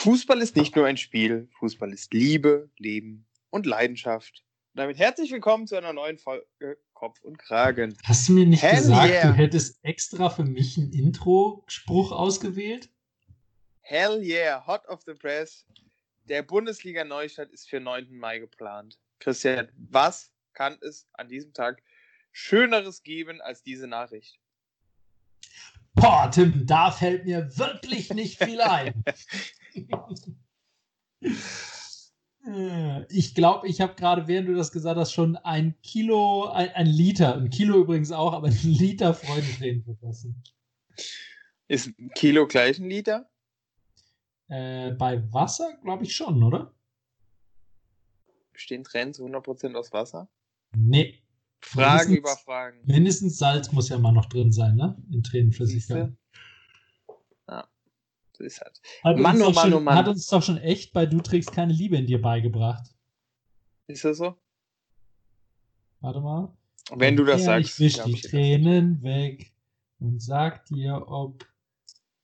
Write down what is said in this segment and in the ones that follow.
Fußball ist nicht nur ein Spiel, Fußball ist Liebe, Leben und Leidenschaft. Und damit herzlich willkommen zu einer neuen Folge Kopf und Kragen. Hast du mir nicht Hell gesagt, yeah. du hättest extra für mich einen Intro-Spruch ausgewählt? Hell yeah, hot of the press. Der Bundesliga Neustadt ist für 9. Mai geplant. Christian, was kann es an diesem Tag Schöneres geben als diese Nachricht? Boah, Tim, da fällt mir wirklich nicht viel ein. Äh, ich glaube, ich habe gerade, während du das gesagt hast, schon ein Kilo, ein, ein Liter, ein Kilo übrigens auch, aber ein Liter Freudentränen vergossen. Ist ein Kilo gleich ein Liter? Äh, bei Wasser glaube ich schon, oder? Bestehen Tränen zu 100% aus Wasser? Nee. Fragen Mindestens- über Fragen. Mindestens Salz muss ja mal noch drin sein, ne? In Tränenflüssigkeit. Ist halt. Hat, Mann, uns oh doch Mann, schon, oh Mann. hat uns doch schon echt bei Du trägst keine Liebe in dir beigebracht. Ist das so? Warte mal. Wenn du das ja, sagst. Ich wisch die ich Tränen weg und sag dir, ob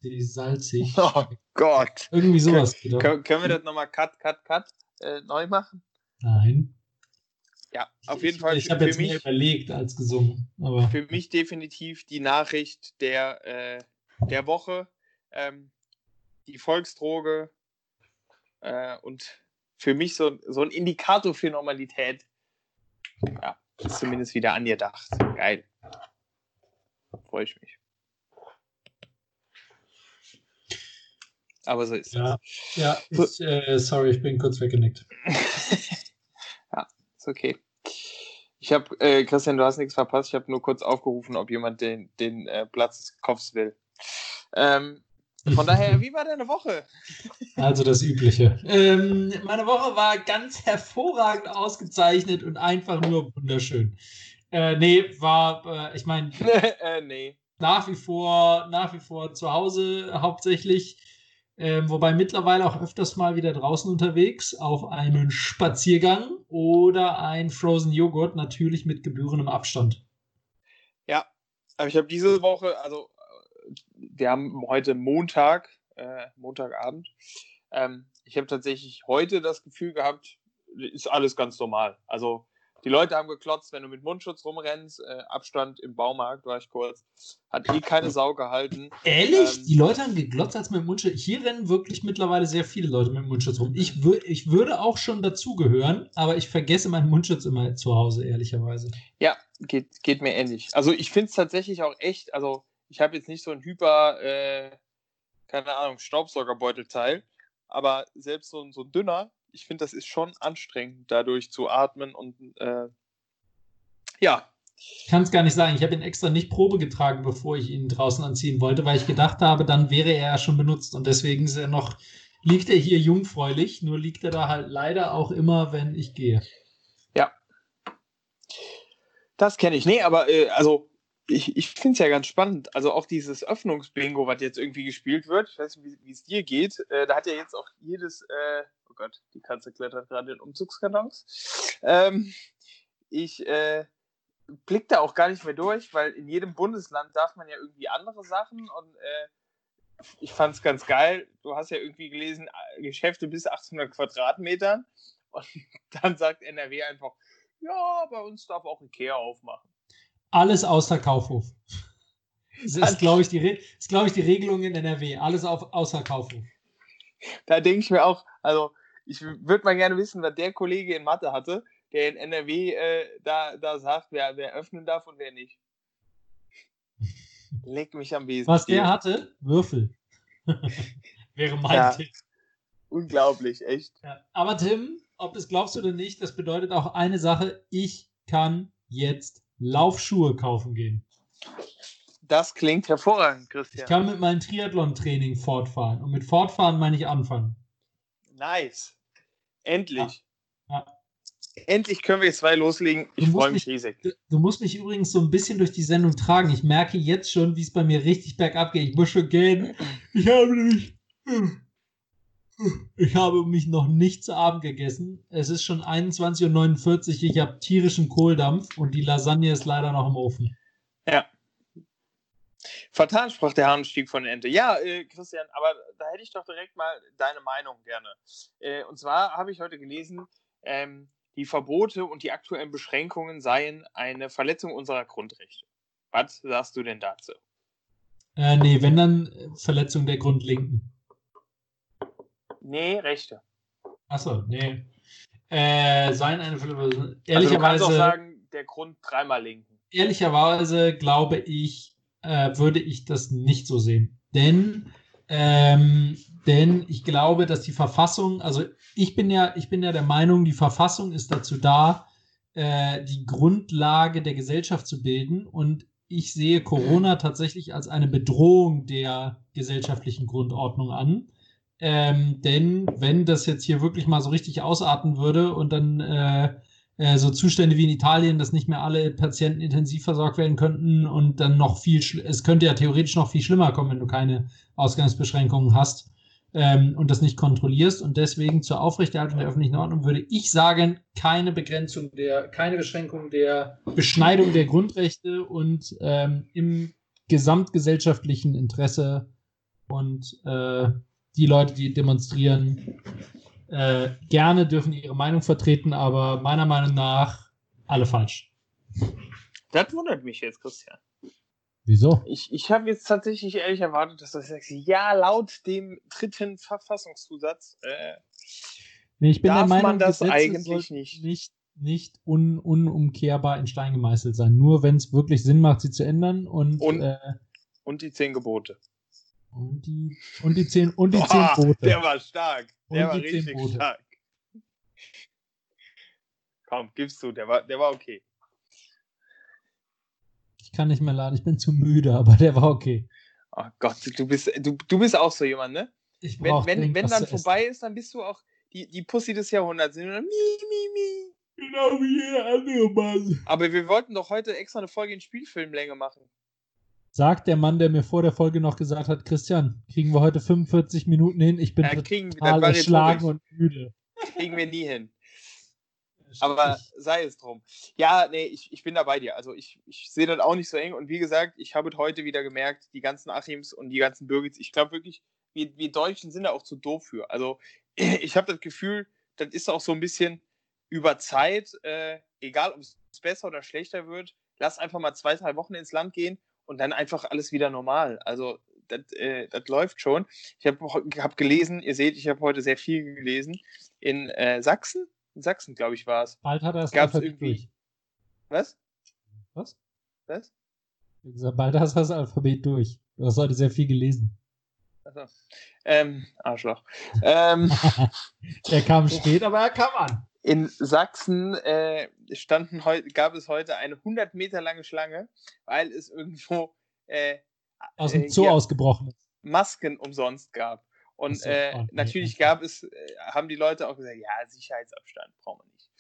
sie salzig. Oh Gott. Irgendwie sowas doch. Können, können wir das nochmal Cut, Cut, Cut äh, neu machen? Nein. Ja, auf jeden ich, Fall Ich für, habe jetzt mehr mich, überlegt als gesungen. Aber für mich definitiv die Nachricht der, äh, der Woche. Ähm, die Volksdroge äh, und für mich so, so ein Indikator für Normalität. Ja, ist zumindest wieder angedacht. Geil. Freue ich mich. Aber so ist ja, ja ich, äh, sorry, ich bin kurz weggenickt. ja, ist okay. Ich habe, äh, Christian, du hast nichts verpasst. Ich habe nur kurz aufgerufen, ob jemand den, den äh, Platz des Kopfs will. Ähm, von daher, wie war deine Woche? Also das Übliche. Ähm, meine Woche war ganz hervorragend ausgezeichnet und einfach nur wunderschön. Äh, nee, war, äh, ich meine, äh, nee. nach wie vor, nach wie vor zu Hause hauptsächlich. Ähm, wobei mittlerweile auch öfters mal wieder draußen unterwegs auf einen Spaziergang oder ein Frozen Joghurt, natürlich mit gebührendem Abstand. Ja, aber ich habe diese Woche, also wir haben heute Montag, äh, Montagabend. Ähm, ich habe tatsächlich heute das Gefühl gehabt, ist alles ganz normal. Also die Leute haben geklotzt, wenn du mit Mundschutz rumrennst, äh, Abstand im Baumarkt war ich kurz, hat eh keine Sau gehalten. Ehrlich? Ähm, Die Leute haben geglotzt als mit Mundschutz. Hier rennen wirklich mittlerweile sehr viele Leute mit Mundschutz rum. Ich, wür ich würde auch schon dazugehören, aber ich vergesse meinen Mundschutz immer zu Hause, ehrlicherweise. Ja, geht, geht mir ähnlich. Also ich finde es tatsächlich auch echt, also ich habe jetzt nicht so ein hyper, äh, keine Ahnung, Staubsaugerbeutelteil, aber selbst so ein, so ein dünner, ich finde, das ist schon anstrengend, dadurch zu atmen und äh, ja, Ich kann es gar nicht sagen. Ich habe ihn extra nicht Probe getragen, bevor ich ihn draußen anziehen wollte, weil ich gedacht habe, dann wäre er ja schon benutzt. Und deswegen ist er noch, liegt er hier jungfräulich, nur liegt er da halt leider auch immer, wenn ich gehe. das kenne ich. Nee, aber äh, also ich, ich finde es ja ganz spannend. Also auch dieses Öffnungsbingo, was jetzt irgendwie gespielt wird, ich weiß nicht, wie es dir geht, äh, da hat ja jetzt auch jedes, äh, oh Gott, die Katze klettert gerade in Umzugskartons. Ähm, ich äh, blick da auch gar nicht mehr durch, weil in jedem Bundesland darf man ja irgendwie andere Sachen und äh, ich fand es ganz geil. Du hast ja irgendwie gelesen, äh, Geschäfte bis 800 Quadratmetern und dann sagt NRW einfach, ja, bei uns darf auch Ikea aufmachen. Alles außer Kaufhof. Das ist, glaube ich, die Re- ist, glaub ich, die Regelung in NRW. Alles auf, außer Kaufhof. Da denke ich mir auch, also ich würde mal gerne wissen, was der Kollege in Mathe hatte, der in NRW äh, da, da sagt, wer, wer öffnen darf und wer nicht. Leck mich am Besen. Was der hatte? Würfel. Wäre mein Ja. Tipp. Unglaublich, echt. Ja. Aber Tim, ob du es glaubst oder nicht, das bedeutet auch eine Sache. Ich kann jetzt Laufschuhe kaufen gehen. Das klingt hervorragend, Ich Christian. kann mit meinem Triathlon-Training fortfahren. Und mit fortfahren meine ich anfangen. Nice. Endlich. Ja. Endlich können wir jetzt zwei loslegen. Ich freue mich mich- riesig. Du, du musst mich übrigens so ein bisschen durch die Sendung tragen. Ich merke jetzt schon, wie es bei mir richtig bergab geht. Ich muss schon gehen. Ich habe nämlich. Ich habe mich noch nicht zu Abend gegessen. Es ist schon 21.49 Uhr. Ich habe tierischen Kohldampf und die Lasagne ist leider noch im Ofen. Vertan sprach der Hahn stieg von der Ente. Ja, äh, Christian, aber da hätte ich doch direkt mal deine Meinung gerne. Äh, und zwar habe ich heute gelesen, ähm, die Verbote und die aktuellen Beschränkungen seien eine Verletzung unserer Grundrechte. Was sagst du denn dazu? Äh, nee, wenn dann äh, Verletzung der Grundlinken. Nee, Rechte. Achso, nee. Äh, seien eine. Ehrlicherweise. Also du kannst auch sagen, der Grund dreimal linken. Ehrlicherweise glaube ich, äh, würde ich das nicht so sehen. Denn, ähm, denn ich glaube, dass die Verfassung, also ich bin ja, ich bin ja der Meinung, die Verfassung ist dazu da, äh, die Grundlage der Gesellschaft zu bilden. Und ich sehe Corona tatsächlich als eine Bedrohung der gesellschaftlichen Grundordnung an. Ähm, denn wenn das jetzt hier wirklich mal so richtig ausarten würde und dann äh, äh, so Zustände wie in Italien, dass nicht mehr alle Patienten intensiv versorgt werden könnten und dann noch viel, es könnte ja theoretisch noch viel schlimmer kommen, wenn du keine Ausgangsbeschränkungen hast ähm, und das nicht kontrollierst. Und deswegen zur Aufrechterhaltung der öffentlichen Ordnung würde ich sagen, keine Begrenzung der, keine Beschränkung der Beschneidung der Grundrechte und ähm, im gesamtgesellschaftlichen Interesse und äh, die Leute, die demonstrieren, äh, gerne dürfen ihre Meinung vertreten, aber meiner Meinung nach alle falsch. Das wundert mich jetzt, Christian. Wieso? Ich, ich habe jetzt tatsächlich ehrlich erwartet, dass du sagst, ja, laut dem dritten Verfassungszusatz äh, nee, ich bin darf der Meinung, man das eigentlich nicht. nicht nicht un, unumkehrbar in Stein gemeißelt sein. Nur wenn es wirklich Sinn macht, sie zu ändern und und, äh, und die zehn Gebote. Und die, und die zehn, und die Boah, zehn Boote. Der war stark. Der Und war richtig stark. Komm, gibst du, der war, der war okay. Ich kann nicht mehr laden, ich bin zu müde, aber der war okay. Oh Gott, du bist, du, du bist auch so jemand, ne? Ich Wenn, wenn, wenn dann vorbei ist, dann bist du auch die, die Pussy des Jahrhunderts. Und dann, mi, mi, mi. Genau wie jeder andere Mann. Aber wir wollten doch heute extra eine Folge in Spielfilmlänge machen. Sagt der Mann, der mir vor der Folge noch gesagt hat, Christian, kriegen wir heute 45 Minuten hin? Ich bin Ja, kriegen, total erschlagen und müde. Kriegen wir nie hin. Aber sei es drum. Ja, nee, ich, ich bin da bei dir. Also ich, ich sehe das auch nicht so eng. Und wie gesagt, ich habe es heute wieder gemerkt, die ganzen Achims und die ganzen Birgits, ich glaube wirklich, wir, wir Deutschen sind da auch zu doof für. Also ich habe das Gefühl, das ist auch so ein bisschen über Zeit, äh, egal ob es besser oder schlechter wird, lass einfach mal zwei, drei Wochen ins Land gehen und dann einfach alles wieder normal. Also das, äh, das läuft schon. Ich habe hab gelesen, ihr seht, ich habe heute sehr viel gelesen, in äh, Sachsen, in Sachsen, glaube ich, war es. Bald hat er Alphabet irgendwie- durch. Was? Was? Was? Wie gesagt, bald hast du das Alphabet durch. Du hast heute sehr viel gelesen. Achso. Ähm, Arschloch. ähm, Er kam spät, aber er kam an. In Sachsen äh, standen gab es heute eine 100 Meter lange Schlange, weil es irgendwo äh, Aus dem äh, Zoo ausgebrochen ist. Masken umsonst gab. Und so, äh, oh, natürlich okay. gab es, äh, haben die Leute auch gesagt, ja, Sicherheitsabstand brauchen wir nicht.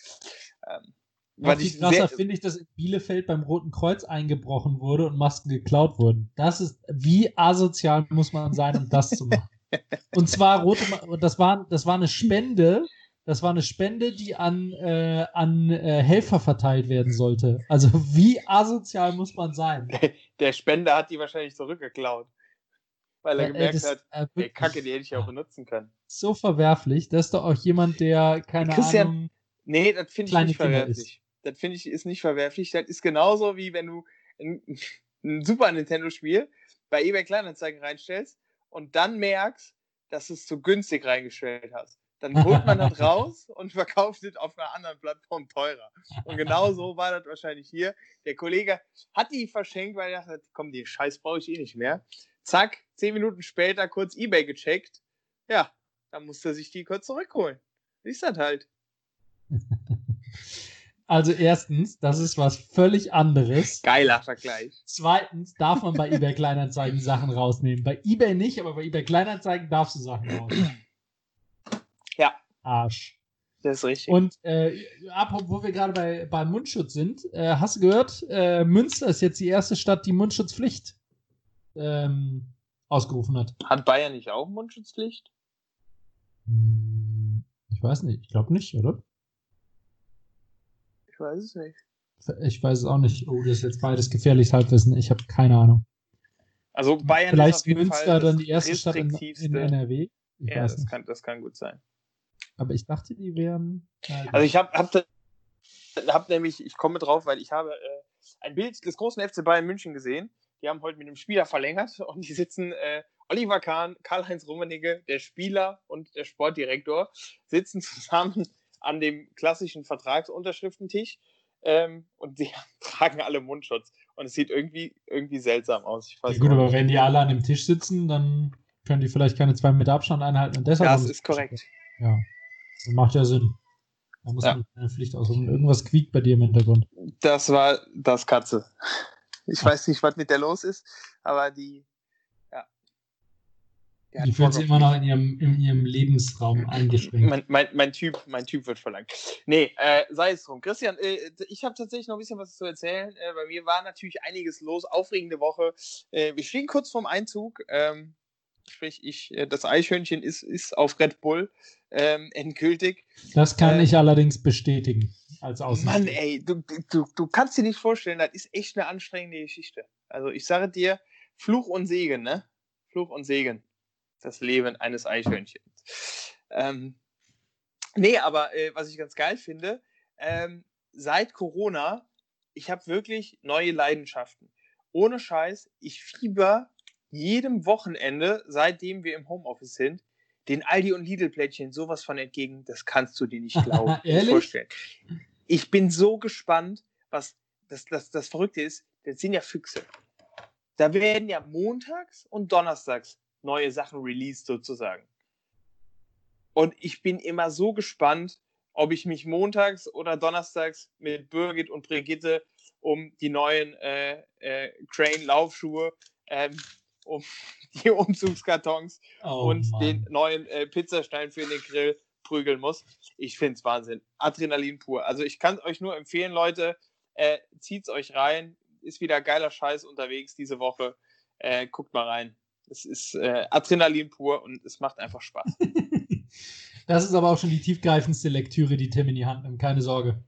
Ähm, was ich krasser finde ich, dass in Bielefeld beim Roten Kreuz eingebrochen wurde und Masken geklaut wurden. Das ist, wie asozial muss man sein, um das zu machen? Und zwar rote, das war, das war eine Spende, das war eine Spende, die an, äh, an äh, Helfer verteilt werden sollte. Also wie asozial muss man sein? der Spender hat die wahrscheinlich zurückgeklaut. Weil er Äh, gemerkt das, hat, äh, ey, Kacke, die hätte ich ja auch benutzen können. so verwerflich. Das ist doch auch jemand, der, keine Christian, Ahnung, Nee, das finde ich nicht Kinder verwerflich. Das finde ich ist nicht verwerflich. Das ist genauso wie wenn du ein, ein Super Nintendo-Spiel bei eBay Kleinanzeigen reinstellst und dann merkst, dass du es zu günstig reingestellt hast. Dann holt man das raus und verkauft es auf einer anderen Plattform teurer. Und genau so war das wahrscheinlich hier. Der Kollege hat die verschenkt, weil er dachte, komm, die Scheiß brauche ich eh nicht mehr. Zack, zehn Minuten später kurz eBay gecheckt. Ja, dann musste er sich die kurz zurückholen. Ist das halt. also erstens, das ist was völlig anderes. Geiler Vergleich. Zweitens darf man bei eBay Kleinanzeigen Sachen rausnehmen. Bei eBay nicht, aber bei eBay Kleinanzeigen darfst du Sachen rausnehmen. Arsch. Das ist richtig. Und äh, apropos, wo wir gerade bei, bei Mundschutz sind, äh, hast du gehört, äh, Münster ist jetzt die erste Stadt, die Mundschutzpflicht ähm, ausgerufen hat. Hat Bayern nicht auch Mundschutzpflicht? Hm, Ich weiß nicht, ich glaube nicht, oder? Ich weiß es nicht. Ich weiß es auch nicht. Oh, das ist jetzt beides gefährliches Halbwissen. Ich habe keine Ahnung. Also Bayern Vielleicht ist auf jeden Münster Fall dann die erste Stadt in, in NRW. Ich ja, das kann, das kann gut sein. Aber ich dachte, die wären. Also ich habe hab, hab nämlich, ich komme drauf, weil ich habe äh, ein Bild des großen FC Bayern München gesehen. Die haben heute mit einem Spieler verlängert und die sitzen äh, Oliver Kahn, Karl-Heinz Rummenigge, der Spieler und der Sportdirektor sitzen zusammen an dem klassischen Vertragsunterschriftentisch ähm, und die tragen alle Mundschutz. Und es sieht irgendwie, irgendwie seltsam aus. ja, gut, aber wenn die alle an dem Tisch sitzen, dann können die vielleicht keine zwei Meter Abstand einhalten. Und deshalb das ist korrekt. Ja, macht ja Sinn. Da muss ja. man eine Pflicht aussuchen. Irgendwas quiekt bei dir im Hintergrund. Das war das Katze. Ich Ach. weiß nicht, was mit der los ist, aber die die fühlt sich immer noch in ihrem, in ihrem Lebensraum eingeschränkt. Mein, mein, mein, typ, mein Typ wird verlangt. Nee, äh, sei es drum. Christian, äh, ich habe tatsächlich noch ein bisschen was zu erzählen. Äh, bei mir war natürlich einiges los. Aufregende Woche. Äh, wir stehen kurz vorm Einzug. Ähm, sprich, ich, äh, das Eichhörnchen ist, ist auf Red Bull ähm, endgültig. Das kann äh, ich allerdings bestätigen. Als Mann, ey, du, du, du kannst dir nicht vorstellen, das ist echt eine anstrengende Geschichte. Also ich sage dir, Fluch und Segen, ne? Fluch und Segen das Leben eines Eichhörnchens. Ähm, nee, aber äh, was ich ganz geil finde, ähm, seit Corona, ich habe wirklich neue Leidenschaften. Ohne Scheiß, ich fieber jedem Wochenende, seitdem wir im Homeoffice sind, den Aldi und Lidl-Plättchen sowas von entgegen, das kannst du dir nicht glauben, Ehrlich? vorstellen. Ich bin so gespannt, was das, das, das Verrückte ist, das sind ja Füchse. Da werden ja montags und donnerstags neue Sachen released sozusagen. Und ich bin immer so gespannt, ob ich mich montags oder donnerstags mit Birgit und Brigitte um die neuen äh, äh, Crane-Laufschuhe, ähm, um die Umzugskartons oh, und Mann. den neuen äh, Pizzastein für den Grill prügeln muss. Ich finde es Wahnsinn. Adrenalin pur. Also ich kann euch nur empfehlen, Leute, äh, zieht's euch rein. Ist wieder geiler Scheiß unterwegs diese Woche. Äh, guckt mal rein. Es ist äh, Adrenalin pur und es macht einfach Spaß. das ist aber auch schon die tiefgreifendste Lektüre, die Tim in die Hand nimmt, keine Sorge.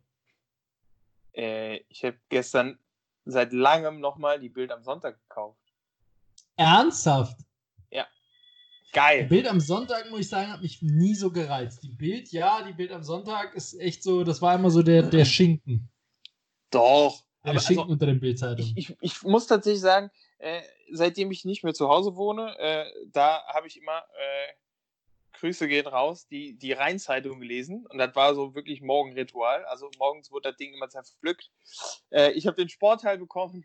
Äh, ich habe gestern seit langem nochmal die Bild am Sonntag gekauft. Ernsthaft? Ja. Geil. Die Bild am Sonntag, muss ich sagen, hat mich nie so gereizt. Die Bild, ja, die Bild am Sonntag ist echt so, das war immer so der, der Schinken. Doch. Der aber Schinken also, unter den Bildzeitungen. Ich, ich, ich muss tatsächlich sagen, äh, seitdem ich nicht mehr zu Hause wohne, äh, da habe ich immer äh, Grüße gehen raus, die, die Rheinzeitung gelesen. Und das war so wirklich Morgenritual. Also morgens wurde das Ding immer zerpflückt. Äh, ich habe den Sportteil bekommen.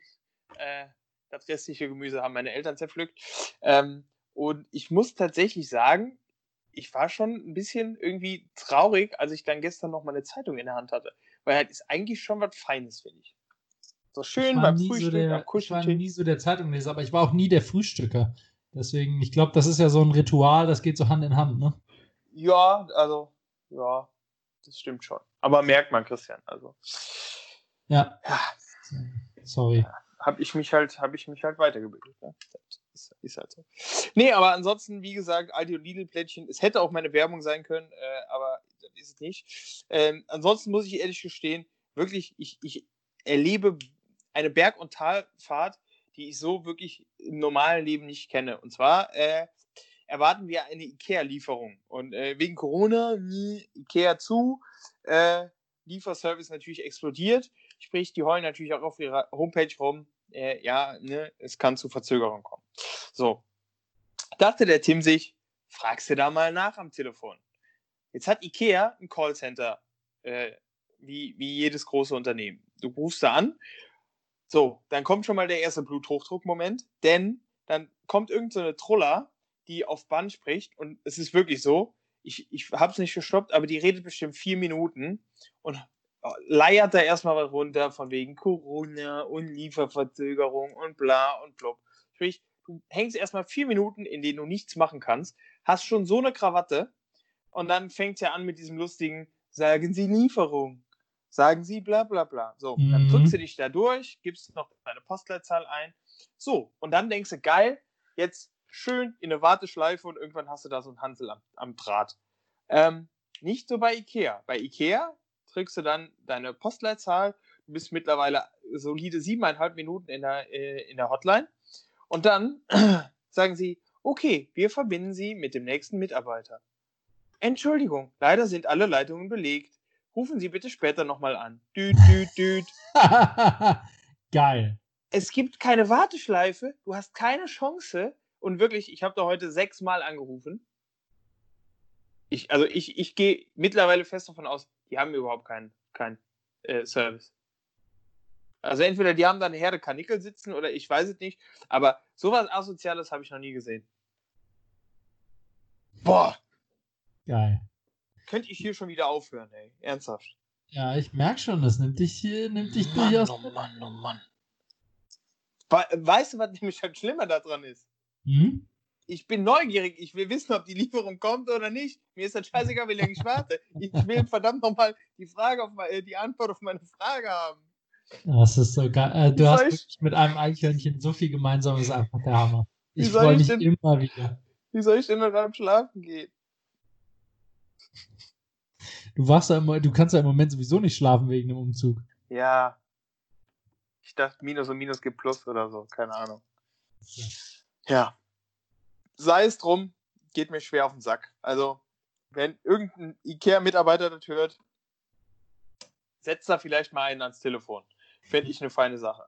Äh, das restliche Gemüse haben meine Eltern zerpflückt. Ähm, und ich muss tatsächlich sagen, ich war schon ein bisschen irgendwie traurig, als ich dann gestern noch mal eine Zeitung in der Hand hatte. Weil das ist eigentlich schon was Feines, finde ich. So schön beim Frühstück, so der, am Ich war nie so der Zeitungleser, aber ich war auch nie der Frühstücker. Deswegen, ich glaube, das ist ja so ein Ritual, das geht so Hand in Hand, ne? Ja, also, ja, das stimmt schon. Aber merkt man, Christian, also. Ja. ja. Sorry. Ja, habe ich mich halt, habe ich mich halt weitergebildet. Ne? Ist, ist, halt so. Nee, aber ansonsten, wie gesagt, Aldi und Lidl-Plättchen, es hätte auch meine Werbung sein können, äh, aber das ist es nicht. Ähm, ansonsten muss ich ehrlich gestehen, wirklich, ich, ich erlebe eine Berg- und Talfahrt, die ich so wirklich im normalen Leben nicht kenne. Und zwar äh, erwarten wir eine IKEA-Lieferung. Und äh, wegen Corona, nie IKEA zu, äh, Lieferservice natürlich explodiert. Sprich, die heulen natürlich auch auf ihrer Homepage rum. Äh, ja, ne, es kann zu Verzögerungen kommen. So. Dachte der Tim sich, fragst du da mal nach am Telefon. Jetzt hat IKEA ein Callcenter, äh, wie, wie jedes große Unternehmen. Du rufst da an so, dann kommt schon mal der erste Bluthochdruck-Moment, denn dann kommt irgendeine so Troller, die auf Band spricht und es ist wirklich so, ich, ich habe es nicht gestoppt, aber die redet bestimmt vier Minuten und leiert da erstmal was runter von wegen Corona und Lieferverzögerung und bla und blub. Sprich, du hängst erstmal vier Minuten, in denen du nichts machen kannst, hast schon so eine Krawatte und dann fängt es ja an mit diesem lustigen, sagen Sie Lieferung sagen sie bla bla bla. So, mhm. dann drückst du dich da durch, gibst noch deine Postleitzahl ein. So, und dann denkst du, geil, jetzt schön in eine Warteschleife und irgendwann hast du da so einen Hansel am, am Draht. Ähm, nicht so bei Ikea. Bei Ikea drückst du dann deine Postleitzahl, du bist mittlerweile solide siebeneinhalb Minuten in der, äh, in der Hotline Und dann sagen sie, okay, wir verbinden Sie mit dem nächsten Mitarbeiter. Entschuldigung, leider sind alle Leitungen belegt. Rufen Sie bitte später nochmal an. Düt, düt, düt. Geil. Es gibt keine Warteschleife, du hast keine Chance. Und wirklich, ich habe da heute sechsmal angerufen. Ich, also ich, ich gehe mittlerweile fest davon aus, die haben überhaupt keinen kein, äh, Service. Also entweder die haben da eine Herde Kanickel sitzen oder ich weiß es nicht. Aber sowas Asoziales habe ich noch nie gesehen. Boah. Geil. Könnte ich hier schon wieder aufhören, ey. Ernsthaft. Ja, ich merke schon, das nimmt dich hier, nimmt dich Mann, durchaus. oh Mann, oh Mann. Weißt du, was nämlich halt schlimmer daran ist? Hm? Ich bin neugierig. Ich will wissen, ob die Lieferung kommt oder nicht. Mir ist das scheißegal, wie lange ich warte. Ich will verdammt nochmal die Frage auf meine, die Antwort auf meine Frage haben. Das ist so geil. Äh, du hast mit einem Eichhörnchen so viel gemeinsam, das ist einfach der Hammer. Ich soll freue ich mich denn- immer wieder. Wie soll ich denn noch beim Schlafen gehen? Du wachst ja immer, du kannst ja im Moment sowieso nicht schlafen wegen dem Umzug. Ja. Ich dachte, Minus und Minus gibt Plus oder so. Keine Ahnung. Ja. Sei es drum, geht mir schwer auf den Sack. Also, wenn irgendein IKEA-Mitarbeiter das hört, setzt da vielleicht mal einen ans Telefon. Fände ich eine feine Sache.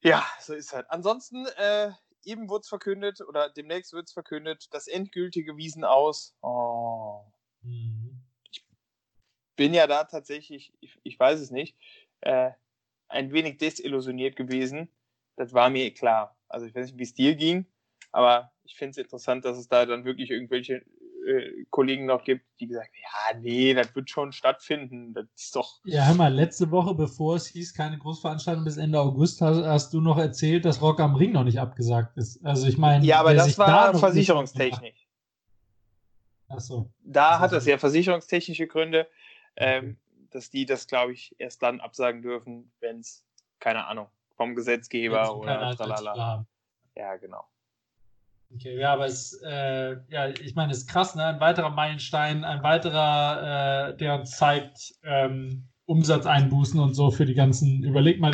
Ja, so ist halt. Ansonsten, äh, eben wurde es verkündet, oder demnächst wird es verkündet, das endgültige Wiesen aus. Oh. Mhm. bin ja da tatsächlich, ich, ich weiß es nicht, äh, ein wenig desillusioniert gewesen. Das war mir klar. Also ich weiß nicht, wie es dir ging, aber ich finde es interessant, dass es da dann wirklich irgendwelche äh, Kollegen noch gibt, die gesagt haben, ja, nee, das wird schon stattfinden. Das ist doch. Ja, hör mal, letzte Woche, bevor es hieß, keine Großveranstaltung bis Ende August, hast, hast du noch erzählt, dass Rock am Ring noch nicht abgesagt ist. Also ich meine, Ja, aber das sich da war noch- versicherungstechnisch. Achso. Da hat Also- das ja versicherungstechnische Gründe, ähm, dass die das, glaube ich, erst dann absagen dürfen, wenn es, keine Ahnung, vom Gesetzgeber oder tralala. Ja, genau. Okay, ja, aber es, äh, ja, ich meine, es ist krass, ne? Ein weiterer Meilenstein, ein weiterer, äh, der uns zeigt, ähm, Umsatzeinbußen und so für die ganzen, überleg mal,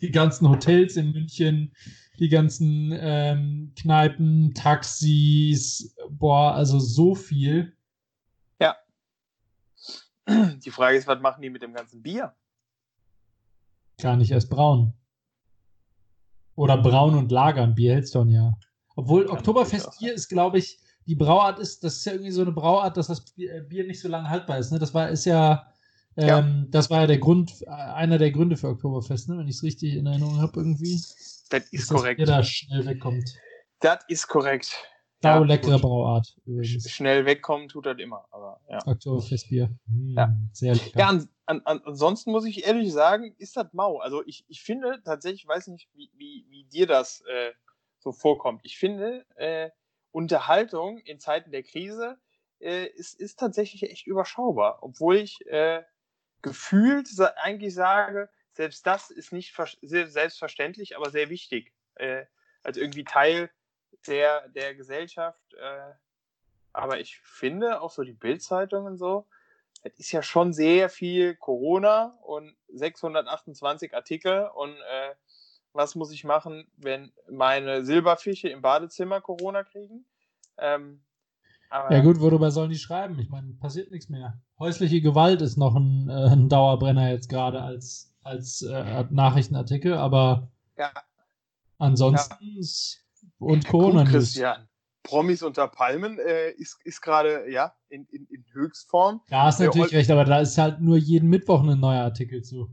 die ganzen Hotels in München, die ganzen ähm, Kneipen, Taxis, boah, also so viel. Die Frage ist, was machen die mit dem ganzen Bier? Gar nicht erst braun. Oder braun und lagern, Bier hältst du ein Jahr. Obwohl Kann Oktoberfest Bier ist, glaube ich, die Brauart ist, das ist ja irgendwie so eine Brauart, dass das Bier, äh, nicht so lange haltbar ist. Ne? Das war, ist ja, Ja. ähm, das war ja der Grund, äh, einer der Gründe für Oktoberfest, ne? wenn ich es richtig in Erinnerung habe irgendwie. Das dass ist das korrekt. Bier da schnell wegkommt. Das ist korrekt. Sau Ja, leckere gut. Brauart übrigens. schnell wegkommen tut das immer, aber ja. Oktoberfestbier. Mm, Ja. Sehr lecker. Ja, an, an, an, ansonsten muss ich ehrlich sagen, ist das mau. Also ich, ich finde tatsächlich, ich weiß nicht, wie, wie, wie dir das äh, so vorkommt. Ich finde, äh, Unterhaltung in Zeiten der Krise äh, ist, ist tatsächlich echt überschaubar. Obwohl ich äh, gefühlt eigentlich sage, selbst das ist nicht selbstverständlich, aber sehr wichtig. Äh, als irgendwie Teil der, der Gesellschaft. Äh, aber ich finde auch so die Bildzeitung und so, es ist ja schon sehr viel Corona und 628 Artikel und äh, was muss ich machen, wenn meine Silberfische im Badezimmer Corona kriegen? Ähm, Ja gut, worüber sollen die schreiben? Ich meine, passiert nichts mehr. Häusliche Gewalt ist noch ein, äh, ein Dauerbrenner jetzt gerade als, als äh, Nachrichtenartikel, aber ja, ansonsten ist- und gut, Corona News. Christian. Promis unter Palmen äh, ist, ist gerade ja in, in, in Höchstform. Ja, hast Ja, natürlich Ol- recht, aber da ist halt nur jeden Mittwoch ein neuer Artikel zu.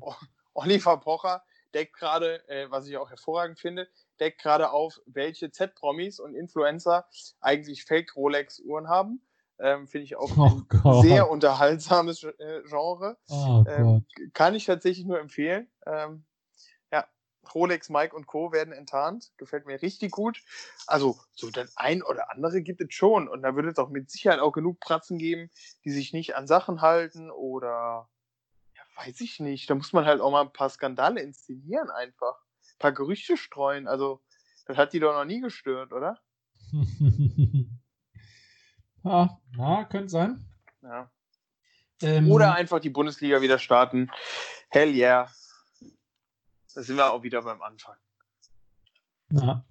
Oliver Pocher deckt gerade, äh, was ich auch hervorragend finde, deckt gerade auf, welche Z-Promis und Influencer eigentlich Fake-Rolex-Uhren haben. Ähm, finde ich auch Oh sehr unterhaltsames äh, Genre. Oh Ähm, kann ich tatsächlich nur empfehlen. Ähm, ja, Rolex, Mike und Co. werden enttarnt. Gefällt mir richtig gut. Also, so das ein oder andere gibt es schon. Und da wird es auch mit Sicherheit auch genug Pratzen geben, die sich nicht an Sachen halten oder, weiß ich nicht. Da muss man halt auch mal ein paar Skandale inszenieren einfach. Ein paar Gerüchte streuen. Also, das hat die doch noch nie gestört, oder? ah, na, könnte sein. Ja. Ähm, Oder einfach die Bundesliga wieder starten. Hell yeah. Da sind wir auch wieder beim Anfang. Ja.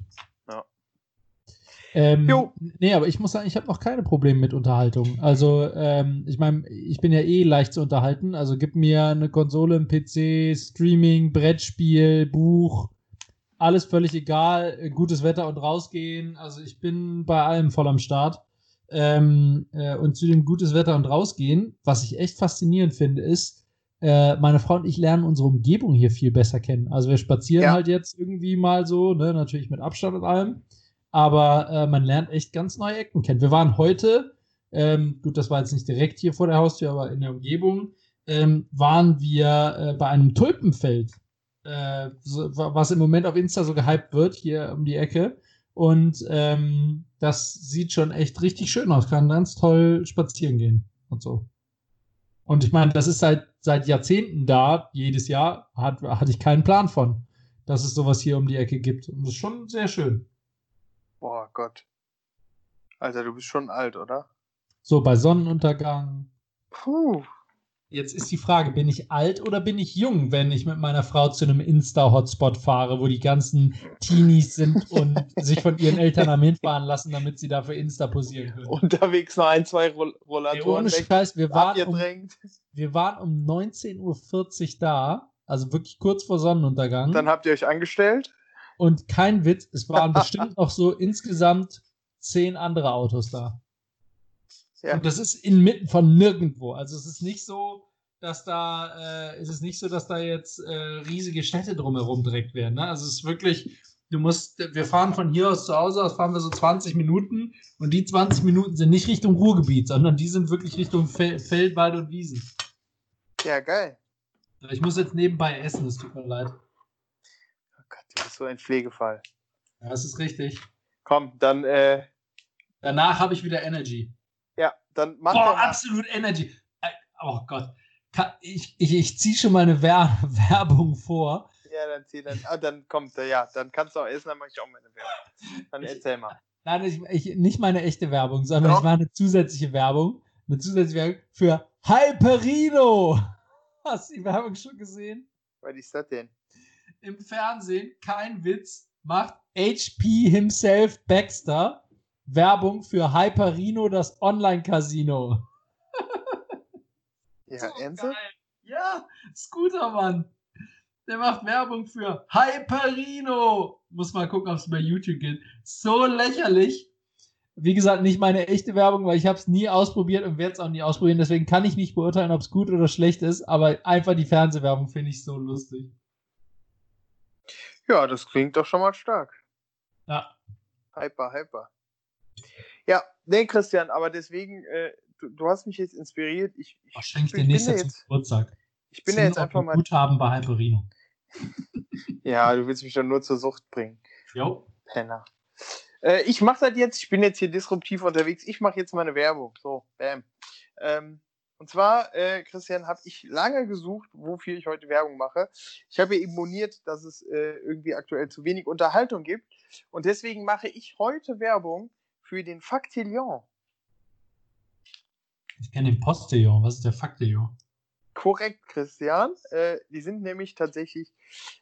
Ähm, Jo. nee, aber ich muss sagen, ich habe noch keine Probleme mit Unterhaltung. Also, ähm, ich meine, ich bin ja eh leicht zu unterhalten. Also gib mir eine Konsole, ein PC, Streaming, Brettspiel, Buch, alles völlig egal. Gutes Wetter und rausgehen. Also ich bin bei allem voll am Start. Ähm, äh, und zu dem gutes Wetter und rausgehen, was ich echt faszinierend finde, ist, äh, meine Frau und ich lernen unsere Umgebung hier viel besser kennen. Also wir spazieren Ja. halt jetzt irgendwie mal so, ne, natürlich mit Abstand und allem. Aber äh, man lernt echt ganz neue Ecken kennen. Wir waren heute, ähm, gut, das war jetzt nicht direkt hier vor der Haustür, aber in der Umgebung, ähm, waren wir äh, bei einem Tulpenfeld, äh, so, wa- was im Moment auf Insta so gehypt wird, hier um die Ecke. Und ähm, das sieht schon echt richtig schön aus. Kann ganz toll spazieren gehen und so. Und ich meine, das ist seit, seit Jahrzehnten da, jedes Jahr, hat, hatte ich keinen Plan von, dass es sowas hier um die Ecke gibt. Und das ist schon sehr schön. Boah, Gott. Alter, du bist schon alt, oder? So bei Sonnenuntergang. Puh. Jetzt ist die Frage, bin ich alt oder bin ich jung, wenn ich mit meiner Frau zu einem Insta-Hotspot fahre, wo die ganzen Teenies sind und sich von ihren Eltern am hinfahren lassen, damit sie dafür Insta posieren können. Unterwegs noch ein, zwei Roll Ey, Rollatoren ohne Scheiß, wir waren, um, wir waren um 19.40 Uhr da, also wirklich kurz vor Sonnenuntergang. Dann habt ihr euch angestellt. Und kein Witz, es waren bestimmt noch so insgesamt zehn andere Autos da. Ja. Und das ist inmitten von nirgendwo. Also es ist nicht so, dass da, äh, es ist nicht so, dass da jetzt äh, riesige Städte drumherum direkt werden. Ne? Also es ist wirklich, du musst, wir fahren von hier aus zu Hause aus, fahren wir so 20 Minuten und die 20 Minuten sind nicht Richtung Ruhrgebiet, sondern die sind wirklich Richtung Fel Feld, Wald und Wiesen. Ja, geil. Ich muss jetzt nebenbei essen, es tut mir leid. Du bist so ein Pflegefall. Ja, das ist richtig. Komm, dann, äh, Danach habe ich wieder Energy. ja, dann mach Boah, absolut Energy. Äh, Oh Gott. Ich, ich, ich ziehe schon mal eine Wer Werbung vor. Ja, dann zieh dann. Ah, dann kommt er, ja. Dann kannst du auch essen, dann mach ich auch meine Werbung. Dann erzähl mal. Nein, ich, ich, nicht meine echte Werbung, sondern Doch. ich mache eine zusätzliche Werbung. Eine zusätzliche Werbung für Hyperino. Hast du die Werbung schon gesehen? Was ist das denn? Im Fernsehen, kein Witz, macht HP himself Baxter Werbung für Hyperino, das Online-Casino. Ja, So ernsthaft? Ja, Scootermann. Der macht Werbung für Hyperino. Muss mal gucken, ob es bei YouTube geht. So lächerlich. Wie gesagt, nicht meine echte Werbung, weil ich habe es nie ausprobiert und werde es auch nie ausprobieren. Deswegen kann ich nicht beurteilen, ob es gut oder schlecht ist. Aber einfach die Fernsehwerbung finde ich so lustig. Ja, das klingt doch schon mal stark. Ja. Hyper, hyper. Ja, nee, Christian, aber deswegen, äh, du, du hast mich jetzt inspiriert. Ich, ich, Was schenke ich dir bin nächstes Jahr zum jetzt, Geburtstag? ich bin da jetzt 10 einfach mal. Guthaben bei Hyperino. Ja, du willst mich doch nur zur Sucht bringen. Jo. Penner. Äh, ich mache das jetzt, ich bin jetzt hier disruptiv unterwegs. Ich mache jetzt meine Werbung. So, bam. Ähm, und zwar, äh, Christian, habe ich lange gesucht, wofür ich heute Werbung mache. Ich habe eben moniert, dass es äh, irgendwie aktuell zu wenig Unterhaltung gibt. Und deswegen mache ich heute Werbung für den Factillon. Ich kenne den Postillon. Was ist der Faktillon? Korrekt, Christian. Äh, die sind nämlich tatsächlich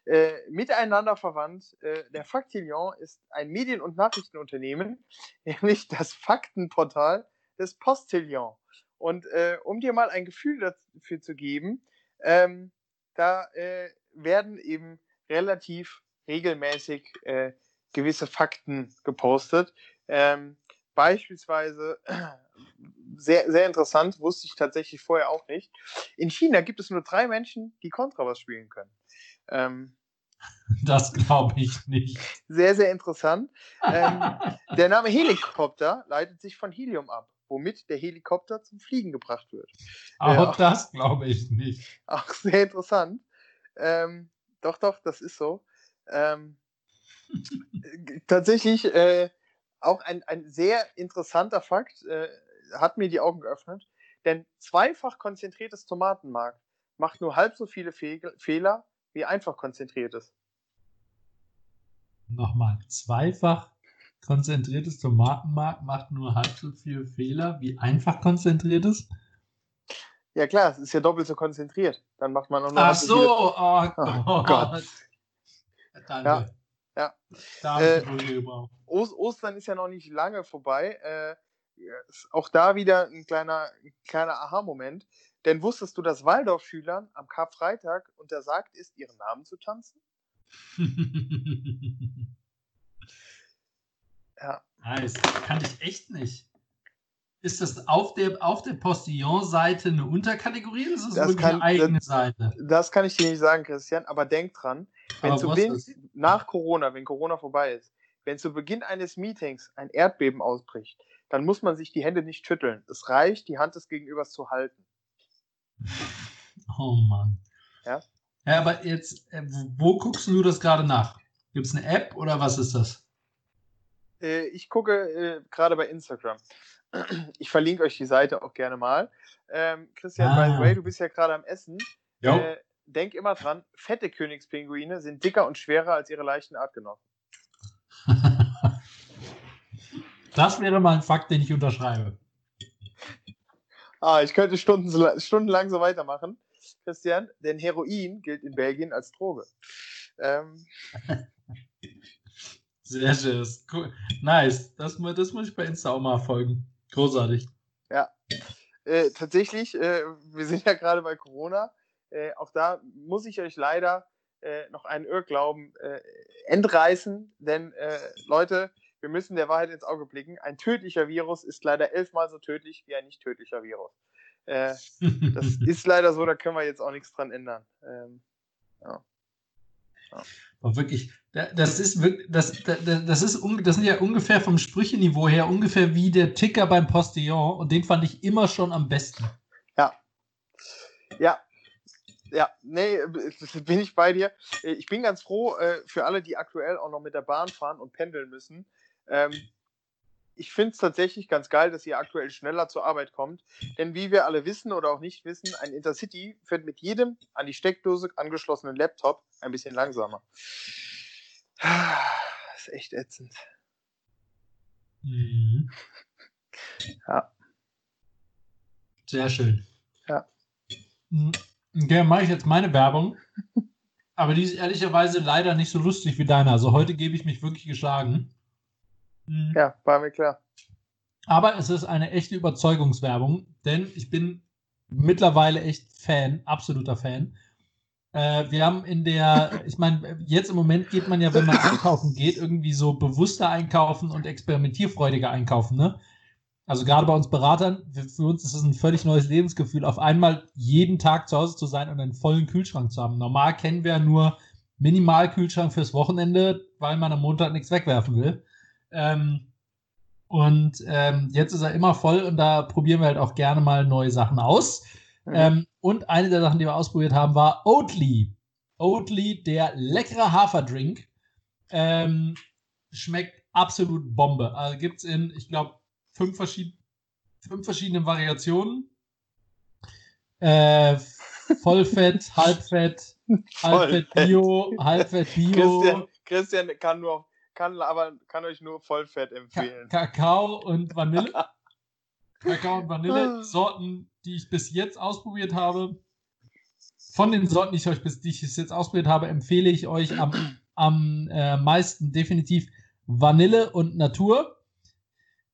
äh, miteinander verwandt. Äh, der Factillon ist ein Medien- und Nachrichtenunternehmen, nämlich das Faktenportal des Postillon. Und äh, um dir mal ein Gefühl dafür zu geben, ähm, da äh, werden eben relativ regelmäßig äh, gewisse Fakten gepostet. Ähm, beispielsweise, sehr, sehr interessant, wusste ich tatsächlich vorher auch nicht. In China gibt es nur drei Menschen, die Kontrabass spielen können. Ähm, Das glaube ich nicht. sehr, sehr interessant. Ähm, der Name Helikopter leitet sich von Helium ab, womit der Helikopter zum Fliegen gebracht wird. Auch Ja. das glaube ich nicht. Auch sehr interessant. Ähm, doch, doch, das ist so. Ähm, äh, tatsächlich äh, auch ein, ein sehr interessanter Fakt, äh, hat mir die Augen geöffnet, denn zweifach konzentriertes Tomatenmark macht nur halb so viele Fe Fehler wie einfach konzentriertes. Nochmal, zweifach konzentriertes Tomatenmark macht nur halb so viele Fehler wie einfach konzentriertes. Ja klar, es ist ja doppelt so konzentriert. Dann macht man auch nur Ach so, oh, Oh Gott. Gott. Danke. Ja. Ja. Da äh. Ostern ist ja noch nicht lange vorbei. Äh, auch da wieder ein kleiner, ein kleiner Aha-Moment. Denn wusstest du, dass Waldorf-Schülern am Karfreitag untersagt ist, ihren Namen zu tanzen? ja. Nice. Kann ich echt nicht. Ist das auf der, auf der Postillon-Seite eine Unterkategorie oder ist das, das wirklich kann, eine eigene das, Seite? Das kann ich dir nicht sagen, Christian, aber denk dran, wenn zu Beginn, nach Corona, wenn Corona vorbei ist, wenn zu Beginn eines Meetings ein Erdbeben ausbricht, dann muss man sich die Hände nicht schütteln. Es reicht, die Hand des Gegenübers zu halten. Oh Mann. Ja? Ja, aber jetzt, äh, wo guckst du das gerade nach? Gibt es eine App oder was ist das? Äh, ich gucke äh, gerade bei Instagram. Ich verlinke euch die Seite auch gerne mal. Ähm, Christian, ah. by the way, du bist ja gerade am Essen. Äh, denk immer dran, fette Königspinguine sind dicker und schwerer als ihre leichten Artgenossen. das wäre mal ein Fakt, den ich unterschreibe. Ah, ich könnte stunden, stundenlang so weitermachen, Christian, denn Heroin gilt in Belgien als Droge. Ähm. Sehr schön. Cool. Nice. Das, das muss ich bei Insta auch mal folgen. Großartig. Ja. Äh, tatsächlich, äh, wir sind ja gerade bei Corona. Äh, auch da muss ich euch leider äh, noch einen Irrglauben äh, entreißen, denn äh, Leute, wir müssen der Wahrheit ins Auge blicken. Ein tödlicher Virus ist leider elfmal so tödlich wie ein nicht tödlicher Virus. das ist leider so, da können wir jetzt auch nichts dran ändern. Ähm, ja. Aber wirklich, das ist wirklich, das, das, das das sind ja ungefähr vom Sprücheniveau her ungefähr wie der Ticker beim Postillon und den fand ich immer schon am besten. Ja. Ja. Ja, nee, bin ich bei dir. Ich bin ganz froh äh, für alle, die aktuell auch noch mit der Bahn fahren und pendeln müssen. Ähm, ich finde es tatsächlich ganz geil, dass ihr aktuell schneller zur Arbeit kommt. Denn wie wir alle wissen oder auch nicht wissen, ein Intercity fährt mit jedem an die Steckdose angeschlossenen Laptop ein bisschen langsamer. Das ist echt ätzend. Mhm. Ja. Sehr schön. Ja. Mhm. Okay, mache ich jetzt meine Werbung. Aber die ist ehrlicherweise leider nicht so lustig wie deine. Also heute gebe ich mich wirklich geschlagen. Mhm. Ja, war mir klar. Aber es ist eine echte Überzeugungswerbung, denn ich bin mittlerweile echt Fan, absoluter Fan. Äh, wir haben in der, ich meine, jetzt im Moment geht man ja, wenn man einkaufen geht, irgendwie so bewusster einkaufen und experimentierfreudiger einkaufen, ne? Also gerade bei uns Beratern, für uns ist es ein völlig neues Lebensgefühl, auf einmal jeden Tag zu Hause zu sein und einen vollen Kühlschrank zu haben. Normal kennen wir nur Minimalkühlschrank fürs Wochenende, weil man am Montag nichts wegwerfen will. Ähm, und ähm, jetzt ist er immer voll und da probieren wir halt auch gerne mal neue Sachen aus. Mhm. Ähm, und eine der Sachen, die wir ausprobiert haben, war Oatly. Oatly, der leckere Haferdrink. Ähm, schmeckt absolut Bombe. Also gibt es in, ich glaube, fünf, verschied fünf verschiedene Variationen. Äh, Vollfett, Halbfett, Halbfett Bio, Halbfett Bio. Christian, Christian kann nur auf kann aber kann euch nur Vollfett empfehlen. Ka Kakao und Vanille. Kakao und Vanille. Sorten, die ich bis jetzt ausprobiert habe. Von den Sorten, die ich euch bis die ich jetzt ausprobiert habe, empfehle ich euch am, am äh, meisten definitiv Vanille und Natur.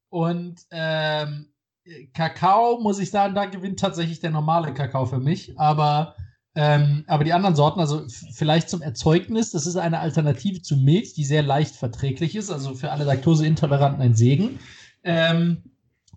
Und ähm, Kakao, muss ich sagen, da gewinnt tatsächlich der normale Kakao für mich. Aber ähm, aber die anderen Sorten, also vielleicht zum Erzeugnis, das ist eine Alternative zu Milch, die sehr leicht verträglich ist, also für alle Laktoseintoleranten ein Segen. Ähm,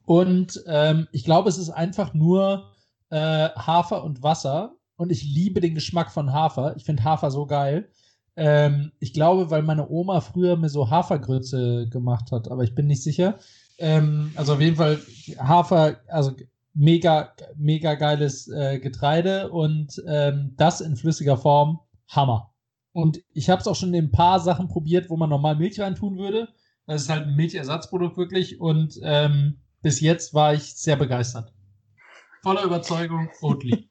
und ähm, ich glaube, es ist einfach nur äh, Hafer und Wasser. Und ich liebe den Geschmack von Hafer. Ich finde Hafer so geil. Ähm, ich glaube, weil meine Oma früher mir so Hafergrütze gemacht hat, aber ich bin nicht sicher. Ähm, also auf jeden Fall Hafer, also mega, mega geiles äh, Getreide und ähm, das in flüssiger Form, Hammer. Und ich habe es auch schon in ein paar Sachen probiert, wo man normal Milch reintun würde. Das ist halt ein Milchersatzprodukt wirklich und ähm, bis jetzt war ich sehr begeistert. Voller Überzeugung, Oatly.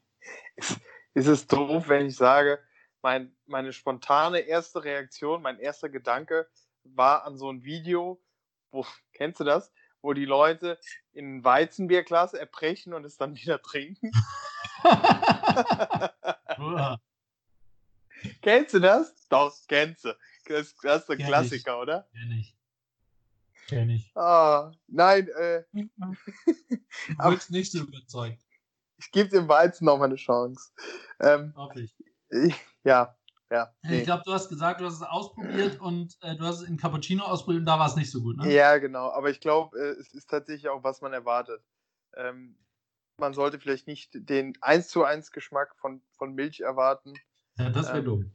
ist es doof, wenn ich sage, mein, meine spontane erste Reaktion, mein erster Gedanke war an so ein Video, wo, kennst du das? Wo die Leute in ein Weizenbierglas erbrechen und es dann wieder trinken. kennst du das? Doch, kennst du. Das, das ist der Kenn Klassiker, ich. oder? Kenn ich. Kenn ich. Ah, nein, äh, Du wirkst nicht so überzeugt. ich gebe dem Weizen noch mal eine Chance. Ähm, Hoffe ich, ja, ja. Nee. Ich glaube, du hast gesagt, du hast es ausprobiert und äh, du hast es in Cappuccino ausprobiert und da war es nicht so gut, ne? Ja, genau. Aber ich glaube, äh, es ist tatsächlich auch, was man erwartet. Ähm, man sollte vielleicht nicht den 1 zu 1 Geschmack von, von Milch erwarten. Ja, das wäre Ähm, dumm.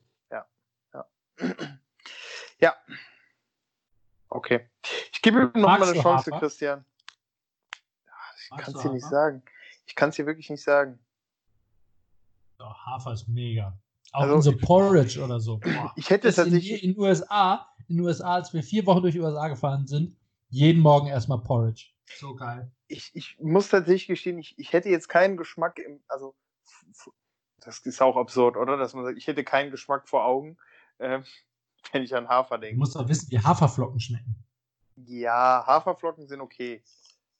ja. Okay. Ich gebe ihm noch Magst mal eine Chance, Hafer? Christian. Ja, Ich kann es dir nicht sagen. Ich kann es dir wirklich nicht sagen. Ja, Hafer ist mega. Auch Also- in so Porridge oder so. Boah. Ich hätte in, tatsächlich. in USA, in den USA, als wir vier Wochen durch die USA gefahren sind, jeden Morgen erstmal Porridge. So geil. ich, ich muss tatsächlich gestehen, ich, ich hätte jetzt keinen Geschmack im, also das ist auch absurd, oder? Dass man sagt, ich hätte keinen Geschmack vor Augen, ähm, wenn ich an Hafer Du denke. musst doch wissen, wie Haferflocken schmecken. Ja, Haferflocken sind okay.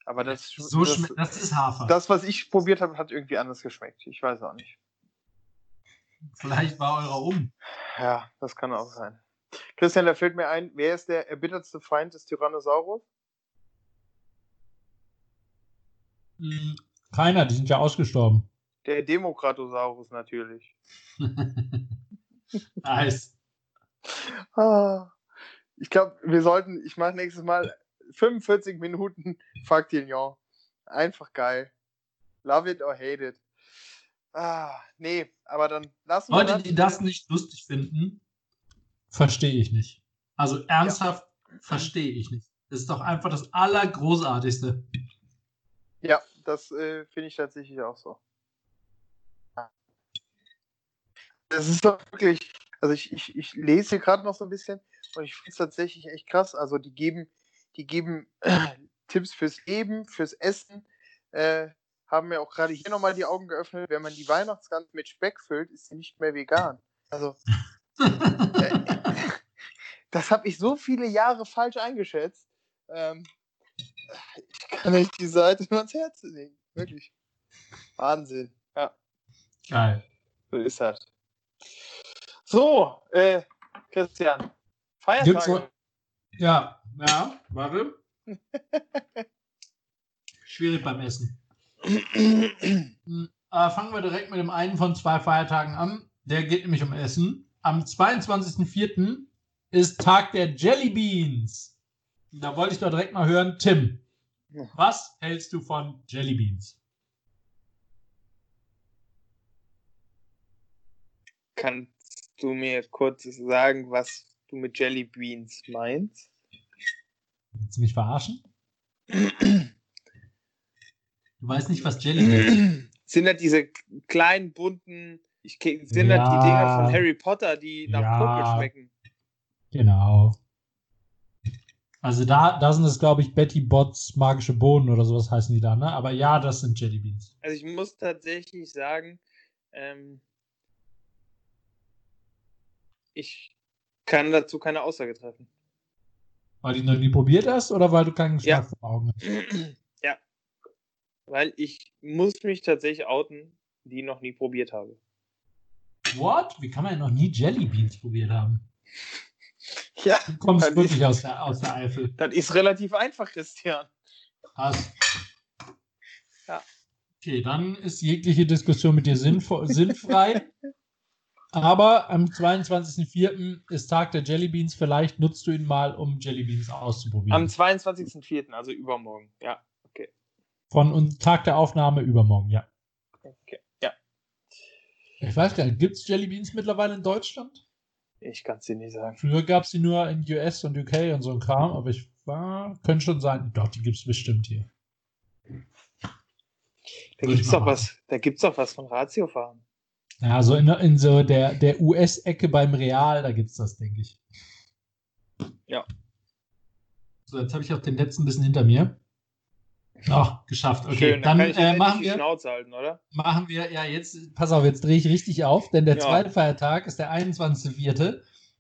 Aber das, So das, das ist Hafer. das, was ich probiert habe, hat irgendwie anders geschmeckt. Ich weiß auch nicht. Vielleicht war eurer um. Ja, das kann auch sein. Christian, da fällt mir ein, wer ist der erbittertste Feind des Tyrannosaurus? Keiner, die sind ja ausgestorben. Der Demokratosaurus natürlich. nice. Ah, ich glaube, wir sollten, ich mache nächstes Mal 45 Minuten Factignon. Einfach geil. Love it or hate it. Ah, nee, aber dann lassen wir Leute, die das nicht lustig finden, verstehe ich nicht. Also ernsthaft verstehe ich nicht. Das ist doch einfach das Allergroßartigste. Ja, das äh, finde ich tatsächlich auch so. Das ist doch wirklich, also ich, ich, ich lese hier gerade noch so ein bisschen und ich finde es tatsächlich echt krass. Also die geben, die geben äh, Tipps fürs Leben, fürs Essen, äh, haben mir auch gerade hier nochmal die Augen geöffnet. Wenn man die Weihnachtsgans mit Speck füllt, ist sie nicht mehr vegan. Also äh, das habe ich so viele Jahre falsch eingeschätzt. Ähm, ich kann euch die Seite nur ans Herz legen. Wirklich. Wahnsinn. Ja, Geil. so ist das. So, äh, Christian. Feiertage. noch- Ja, ja, warte. Schwierig beim Essen. Äh, fangen wir direkt mit dem einen von zwei Feiertagen an. Der geht nämlich um Essen. Am 22.04. ist Tag der Jelly Beans. Da wollte ich doch direkt mal hören, Tim. Was hältst du von Jelly Beans? Kannst du mir kurz sagen, was du mit Jelly Beans meinst? Willst du mich verarschen? Du weißt nicht, was Jelly Beans sind das diese kleinen bunten, ich, sind das Ja. die Dinger von Harry Potter, die nach Ja. Popel schmecken? Genau. Also da, da sind es, glaube ich, Betty Bots magische Bohnen oder sowas heißen die da, ne? Aber ja, das sind Jelly Beans. Also ich muss tatsächlich sagen, ähm, ich kann dazu keine Aussage treffen. Weil du die noch nie probiert hast oder weil du keinen Geschmack Ja. vor Augen hast? ja. Weil ich muss mich tatsächlich outen, die noch nie probiert habe. What? Wie kann man denn noch nie Jelly Beans probiert haben? Ja, Du kommst wirklich aus der, aus der Eifel. das ist relativ einfach, Christian. Krass. Ja. Okay, dann ist jegliche Diskussion mit dir sinnvo- sinnfrei. Aber am 22.04. ist Tag der Jelly Beans. Vielleicht nutzt du ihn mal, um Jelly Beans auszuprobieren. Am 22.04., also übermorgen. Ja. Von und Tag der Aufnahme übermorgen, ja. okay. Ja, Ich weiß gar nicht, gibt es Jelly Beans mittlerweile in Deutschland? ich kann es dir nicht sagen. Früher gab es die nur in US und UK und so ein Kram, aber ich war, könnte schon sein, doch, die gibt es bestimmt hier. Da gibt's mal doch was, da gibt's doch was von Ratiofarm. Ja, so in, in so der, der US-Ecke beim Real, da gibt es das, denke ich. Ja. So, jetzt habe ich auch den letzten bisschen hinter mir. Ach, geschafft. Okay, Schön, dann, dann äh, machen wir, Schnauze halten, oder? machen wir, ja, jetzt, pass auf, jetzt drehe ich richtig auf, denn der Ja. zweite Feiertag ist der 21.04.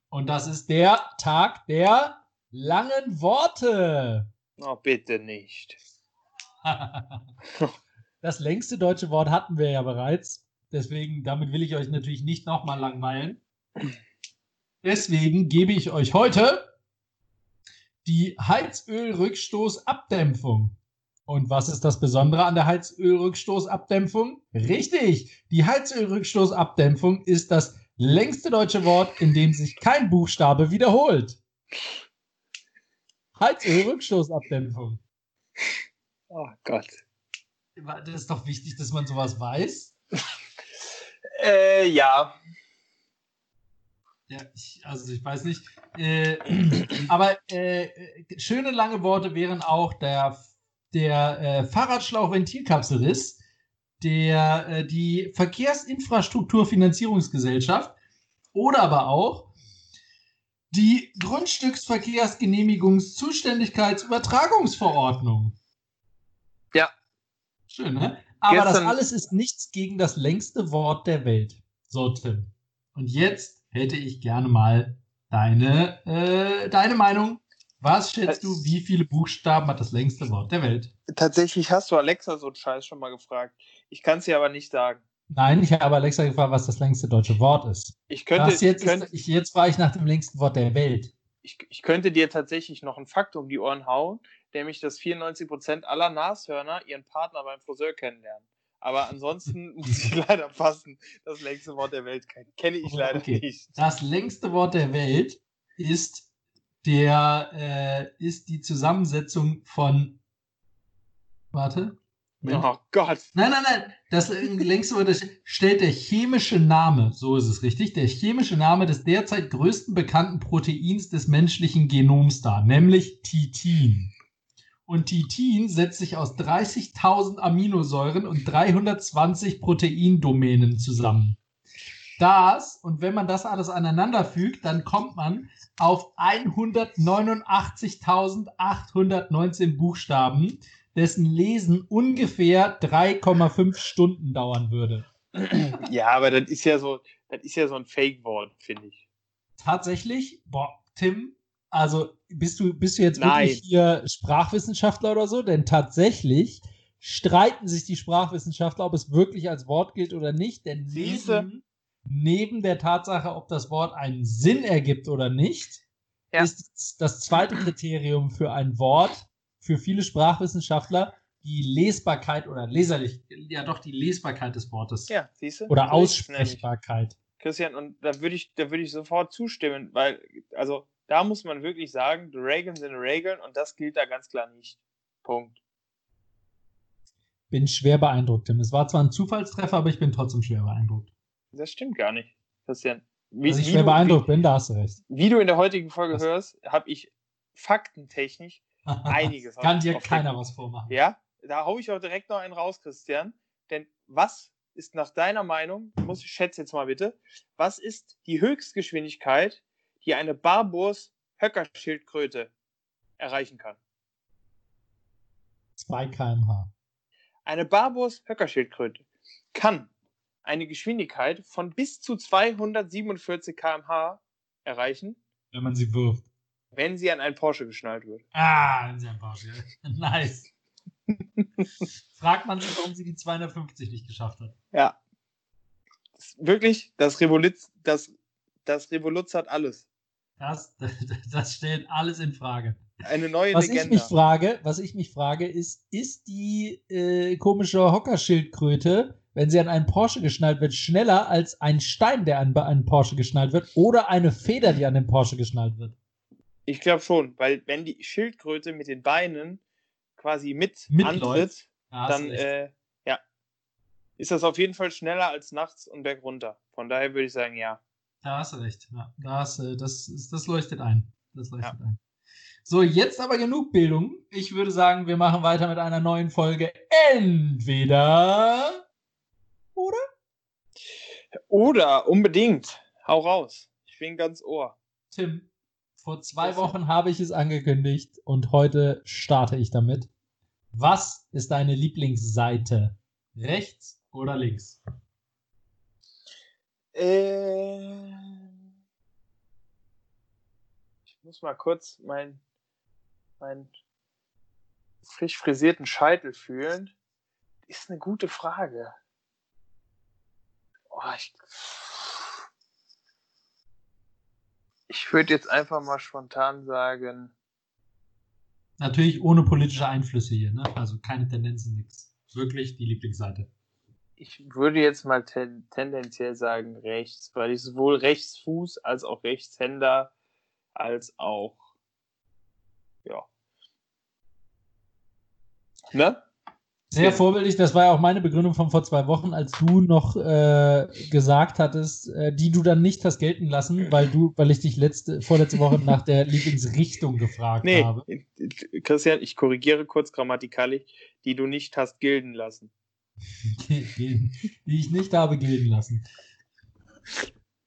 Und das ist der Tag der langen Worte. Oh, bitte nicht. Das längste deutsche Wort hatten wir ja bereits. Deswegen, damit will ich euch natürlich nicht nochmal langweilen. Deswegen gebe ich euch heute die Heizölrückstoßabdämpfung. Und was ist das Besondere an der Heizölrückstoßabdämpfung? Richtig, die Heizölrückstoßabdämpfung ist das längste deutsche Wort, in dem sich kein Buchstabe wiederholt. Heizölrückstoßabdämpfung. Oh Gott. Das ist doch wichtig, dass man sowas weiß. Äh, ja. Ja, ich, also ich weiß nicht. Äh, aber äh, schöne lange Worte wären auch der, der äh, Fahrradschlauch-Ventilkapselriss, der, äh, die Verkehrsinfrastrukturfinanzierungsgesellschaft oder aber auch die Grundstücksverkehrsgenehmigungszuständigkeitsübertragungsverordnung. Ja. Schön, ne? Aber das Gestern- alles ist nichts gegen das längste Wort der Welt. So, Tim. Und jetzt hätte ich gerne mal deine, äh, deine Meinung. Was schätzt du, wie viele Buchstaben hat das längste Wort der Welt? Tatsächlich hast du Alexa so einen Scheiß schon mal gefragt. Ich kann es dir aber nicht sagen. Nein, ich habe Alexa gefragt, was das längste deutsche Wort ist. Ich könnte, das jetzt, ich, könnte, ist, ich, jetzt frage ich nach dem längsten Wort der Welt. ich, ich könnte dir tatsächlich noch einen Fakt um die Ohren hauen, nämlich dass 94% aller Nashörner ihren Partner beim Friseur kennenlernen. Aber ansonsten muss ich leider passen. Das längste Wort der Welt kenn- kenne ich leider Okay. nicht. Das längste Wort der Welt ist der äh, ist die Zusammensetzung von warte. Moment. Oh Gott. Nein, nein, nein. Das das stellt der chemische Name, so ist es richtig, der chemische Name des derzeit größten bekannten Proteins des menschlichen Genoms dar, nämlich Titin. Und Titin setzt sich aus 30.000 Aminosäuren und 320 Proteindomänen zusammen. Das, und wenn man das alles aneinander fügt, dann kommt man auf 189.819 Buchstaben, dessen Lesen ungefähr 3,5 Stunden dauern würde. Ja, aber das ist ja so, das ist ja so ein Fake-Wort, finde ich. Tatsächlich, boah, Tim, also bist du, bist du jetzt Nein. wirklich hier Sprachwissenschaftler oder so? Denn tatsächlich streiten sich die Sprachwissenschaftler, ob es wirklich als Wort gilt oder nicht. Denn Siehste? Neben, der Tatsache, ob das Wort einen Sinn ergibt oder nicht, Ja. ist das zweite Kriterium für ein Wort für viele Sprachwissenschaftler die Lesbarkeit oder leserlich, ja doch die Lesbarkeit des Wortes Ja, siehst du? oder. Aussprechbarkeit. Christian, und da würde ich, da würde ich sofort zustimmen, weil, also da muss man wirklich sagen, die Regeln sind Regeln und das gilt da ganz klar nicht. Punkt. Bin schwer beeindruckt, Tim. Es war zwar ein Zufallstreffer, aber ich bin trotzdem schwer beeindruckt. Das stimmt gar nicht, Christian. Wie, Dass ich schwer du, beeindruckt bin, da hast du recht. Wie, du in der heutigen Folge Was? hörst, habe ich faktentechnisch Einiges Kann dir keiner den- was vormachen. Ja, da hau ich auch direkt noch einen raus, Christian. Denn was ist nach deiner Meinung, muss ich schätze jetzt mal bitte, was ist die Höchstgeschwindigkeit, die eine Barburs Höckerschildkröte erreichen kann? 2 km/h. Eine Barburs Höckerschildkröte kann eine Geschwindigkeit von bis zu 247 km/h erreichen, Wenn man sie wirft. wenn sie an einen Porsche geschnallt wird. Ah, wenn sie ein Porsche. Nice. Fragt man sich, warum sie die 250 nicht geschafft hat. Ja. Das, wirklich, das Revolut, das, das Revoluz hat alles. Das, das stellt alles in Frage. Eine neue Was ich Legende. mich frage, was ich mich frage, ist, ist die äh, komische Hockerschildkröte, wenn sie an einen Porsche geschnallt wird, schneller als ein Stein, der an einen Porsche geschnallt wird, oder eine Feder, die an den Porsche geschnallt wird? Ich glaube schon, weil wenn die Schildkröte mit den Beinen quasi mit Mitläuft. antritt, hast dann äh, ja, ist das auf jeden Fall schneller als nachts und bergunter. Von daher würde ich sagen, ja. Da hast du recht. Ja, da hast, du- das, das leuchtet ein. Das leuchtet ein. So, jetzt aber genug Bildung. Ich würde sagen, wir machen weiter mit einer neuen Folge. Entweder. Oder? Unbedingt, hau raus. Ich bin ganz Ohr. Tim, vor zwei? Wochen habe ich es angekündigt und heute starte ich damit. Was ist deine Lieblingsseite? Rechts oder links? Äh, ich muss mal kurz meinen mein frisch frisierten Scheitel fühlen. Ist eine gute Frage. Oh, ich, Ich würde jetzt einfach mal spontan sagen. Natürlich ohne politische Einflüsse hier, ne? Also keine Tendenzen, nichts. Wirklich die Lieblingsseite. Ich würde jetzt mal ten tendenziell sagen rechts, weil ich sowohl Rechtsfuß als auch Rechtshänder als auch ja. Ne? Sehr vorbildlich, das war ja auch meine Begründung von vor zwei Wochen, als du noch äh, gesagt hattest, äh, die du dann nicht hast gelten lassen, weil du, weil ich dich letzte, vorletzte Woche nach der Lieblingsrichtung gefragt nee, habe. Christian, ich korrigiere kurz grammatikalisch, die du nicht hast gilden lassen. die ich nicht habe gilden lassen.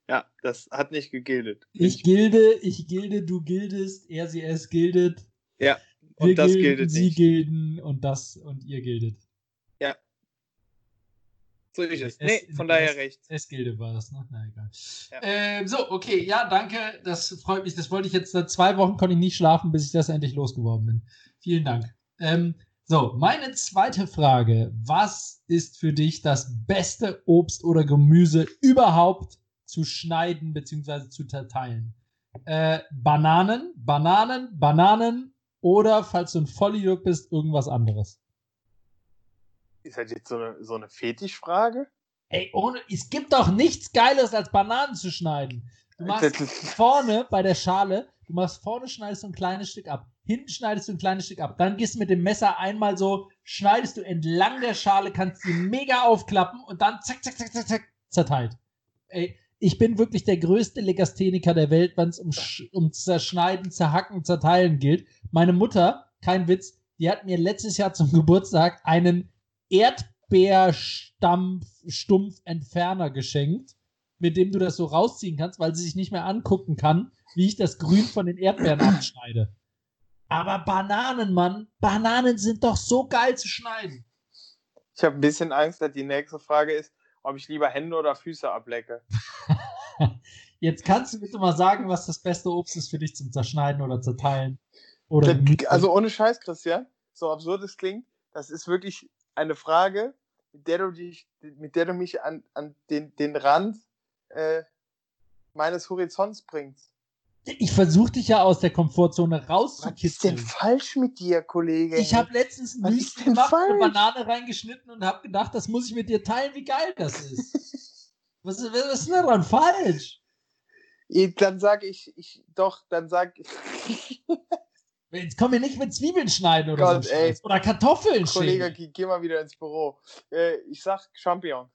Ja, das hat nicht gegildet. Ich gilde, ich gilde, du gildest, er, sie, es gildet. Ja. Und Wir das gilden, gilt Sie nicht. gilden und das und ihr gildet. Ja. So ist es. Es- Nee, von daher es- rechts. Es gilde war das, ne? Na egal. Ja. Ähm, so, okay, ja, danke. Das freut mich. Das wollte ich jetzt seit zwei Wochen konnte ich nicht schlafen, bis ich das endlich losgeworden bin. Vielen Dank. Ähm, so, meine zweite Frage. Was ist für dich das beste Obst oder Gemüse überhaupt zu schneiden bzw. zu zerteilen? Äh, Bananen, Bananen, Bananen oder, falls du ein Vollidiot bist, irgendwas anderes? Ist halt jetzt so eine, so eine Fetischfrage? Ey, ohne, es gibt doch nichts Geiles, als Bananen zu schneiden. Du machst Das vorne bei der Schale, du machst vorne, schneidest du ein kleines Stück ab. Hinten schneidest du ein kleines Stück ab. Dann gehst du mit dem Messer einmal so, schneidest du entlang der Schale, kannst sie mega aufklappen und dann zack, zack, zack, zack, zack, zerteilt. Ey, ich bin wirklich der größte Legastheniker der Welt, wenn es um, um Zerschneiden, Zerhacken, Zerteilen geht. Meine Mutter, kein Witz, die hat mir letztes Jahr zum Geburtstag einen Erdbeerstampf-Stumpf-Entferner geschenkt, mit dem du das so rausziehen kannst, weil sie sich nicht mehr angucken kann, wie ich das Grün von den Erdbeeren abschneide. Aber Bananen, Mann, Bananen sind doch so geil zu schneiden. Ich habe ein bisschen Angst, dass die nächste Frage ist, ob ich lieber Hände oder Füße ablecke. Jetzt kannst du bitte mal sagen, was das beste Obst ist für dich zum Zerschneiden oder Zerteilen. Oder. Also ohne Scheiß, Christian, so absurd es klingt, das ist wirklich eine Frage, mit der du, dich, mit der du mich an, an den, den Rand äh, meines Horizonts bringst. Ich versuche dich ja aus der Komfortzone Was ist denn rauszukitzeln. falsch mit dir, Kollege? Ich habe letztens ein Müsli gemacht, eine falsch? Banane reingeschnitten und habe gedacht, das muss ich mit dir teilen, wie geil das ist. was, ist was ist denn daran falsch? Eh, Dann sag ich, ich doch, dann sag ich, Jetzt kommen wir nicht mit Zwiebeln schneiden oder Gott, so. ey. Oder Kartoffeln Kollege, schälen. geh, geh mal wieder ins Büro. Äh, ich sag Champion.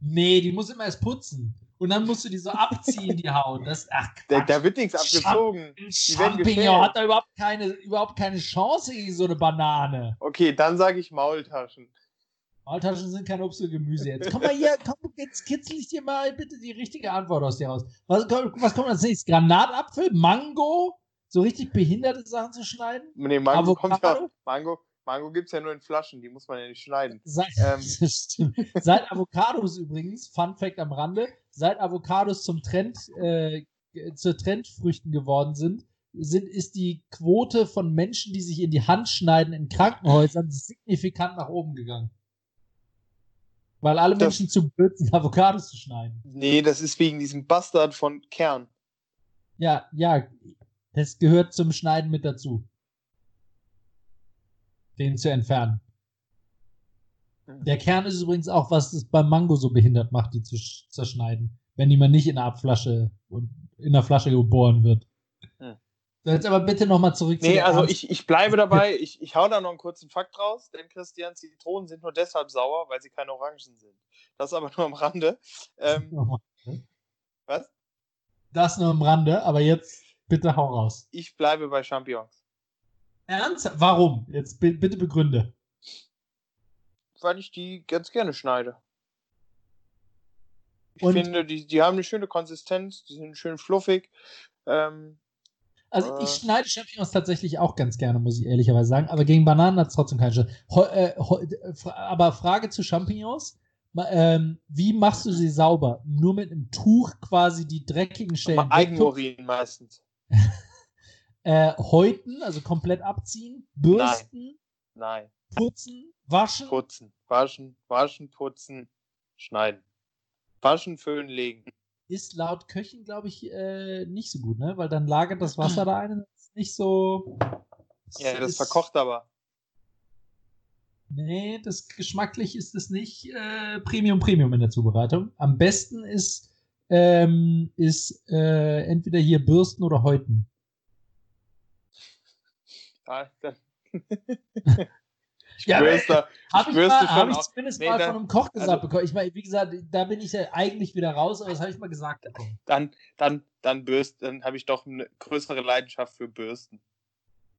Nee, die muss immer erst putzen. Und dann musst du die so abziehen, die Haut. Das, ach, Da, da wird nichts abgezogen. Champignon hat da überhaupt keine, überhaupt keine Chance gegen so eine Banane. Okay, dann sage ich Maultaschen. Maultaschen sind kein Obst und Gemüse jetzt. Komm mal hier, komm, jetzt kitzel ich dir mal bitte die richtige Antwort aus dir raus. Was, kommt- was kommt als nächstes? Granatapfel? Mango? So richtig behinderte Sachen zu schneiden? Nee, Mango kommt ja. Avocado? Mango, Mango gibt es ja nur in Flaschen, die muss man ja nicht schneiden. Seit, Ähm. Seit Avocados übrigens, Fun Fact am Rande, seit Avocados zum Trend, äh, zu Trendfrüchten geworden sind, sind, ist die Quote von Menschen, die sich in die Hand schneiden in Krankenhäusern, signifikant nach oben gegangen. Weil alle Das- Menschen zu blöd sind, Avocados zu schneiden. Nee, das ist wegen diesem Bastard von Kern. Ja, ja, das gehört zum Schneiden mit dazu. Den zu entfernen. Der Kern ist übrigens auch, was es beim Mango so behindert macht, die zu sch- zerschneiden. Wenn die mal nicht in einer Abflasche und in der Flasche geboren wird. Hm. Jetzt aber bitte nochmal zurück Nee, der also Ernst- ich, ich bleibe dabei. Ich, ich hau da noch einen kurzen Fakt raus, denn Christian, Zitronen sind nur deshalb sauer, weil sie keine Orangen sind. Das aber nur am Rande. Ähm, was? Das nur am Rande, aber jetzt bitte hau raus. Ich bleibe bei Champignons. Ernst? Warum? Jetzt bi- bitte begründe. Weil ich die ganz gerne schneide. Ich Und- finde, die, die haben eine schöne Konsistenz, die sind schön fluffig. Ähm, Also ich Äh. schneide Champignons tatsächlich auch ganz gerne, muss ich ehrlicherweise sagen. Aber gegen Bananen hat es trotzdem keine Chance. Äh, äh, aber Frage zu Champignons. Ähm, wie machst du sie sauber? Nur mit einem Tuch quasi die dreckigen Stellen? Eigenurin meistens. äh, häuten, also komplett abziehen, bürsten, Nein. putzen, waschen. Putzen. Waschen, waschen, putzen, schneiden. Waschen, föhnen, legen. ist laut Köchen, glaube ich, äh, nicht so gut, ne? Weil dann lagert das Wasser da ein ist nicht so. Ja, das ist, verkocht aber. Nee, das geschmacklich ist es nicht äh, Premium Premium in der Zubereitung. Am besten ist, ähm, ist äh, entweder hier Bürsten oder Häuten. Ah, dann. Ich ja, schwör's da. Habe ich, mal, hab ich zumindest nee, mal dann, von einem Koch gesagt also, bekommen. Ich meine, wie gesagt, da bin ich ja eigentlich wieder raus, aber das habe ich mal gesagt bekommen. Dann, dann, dann dann habe ich doch eine größere Leidenschaft für Bürsten.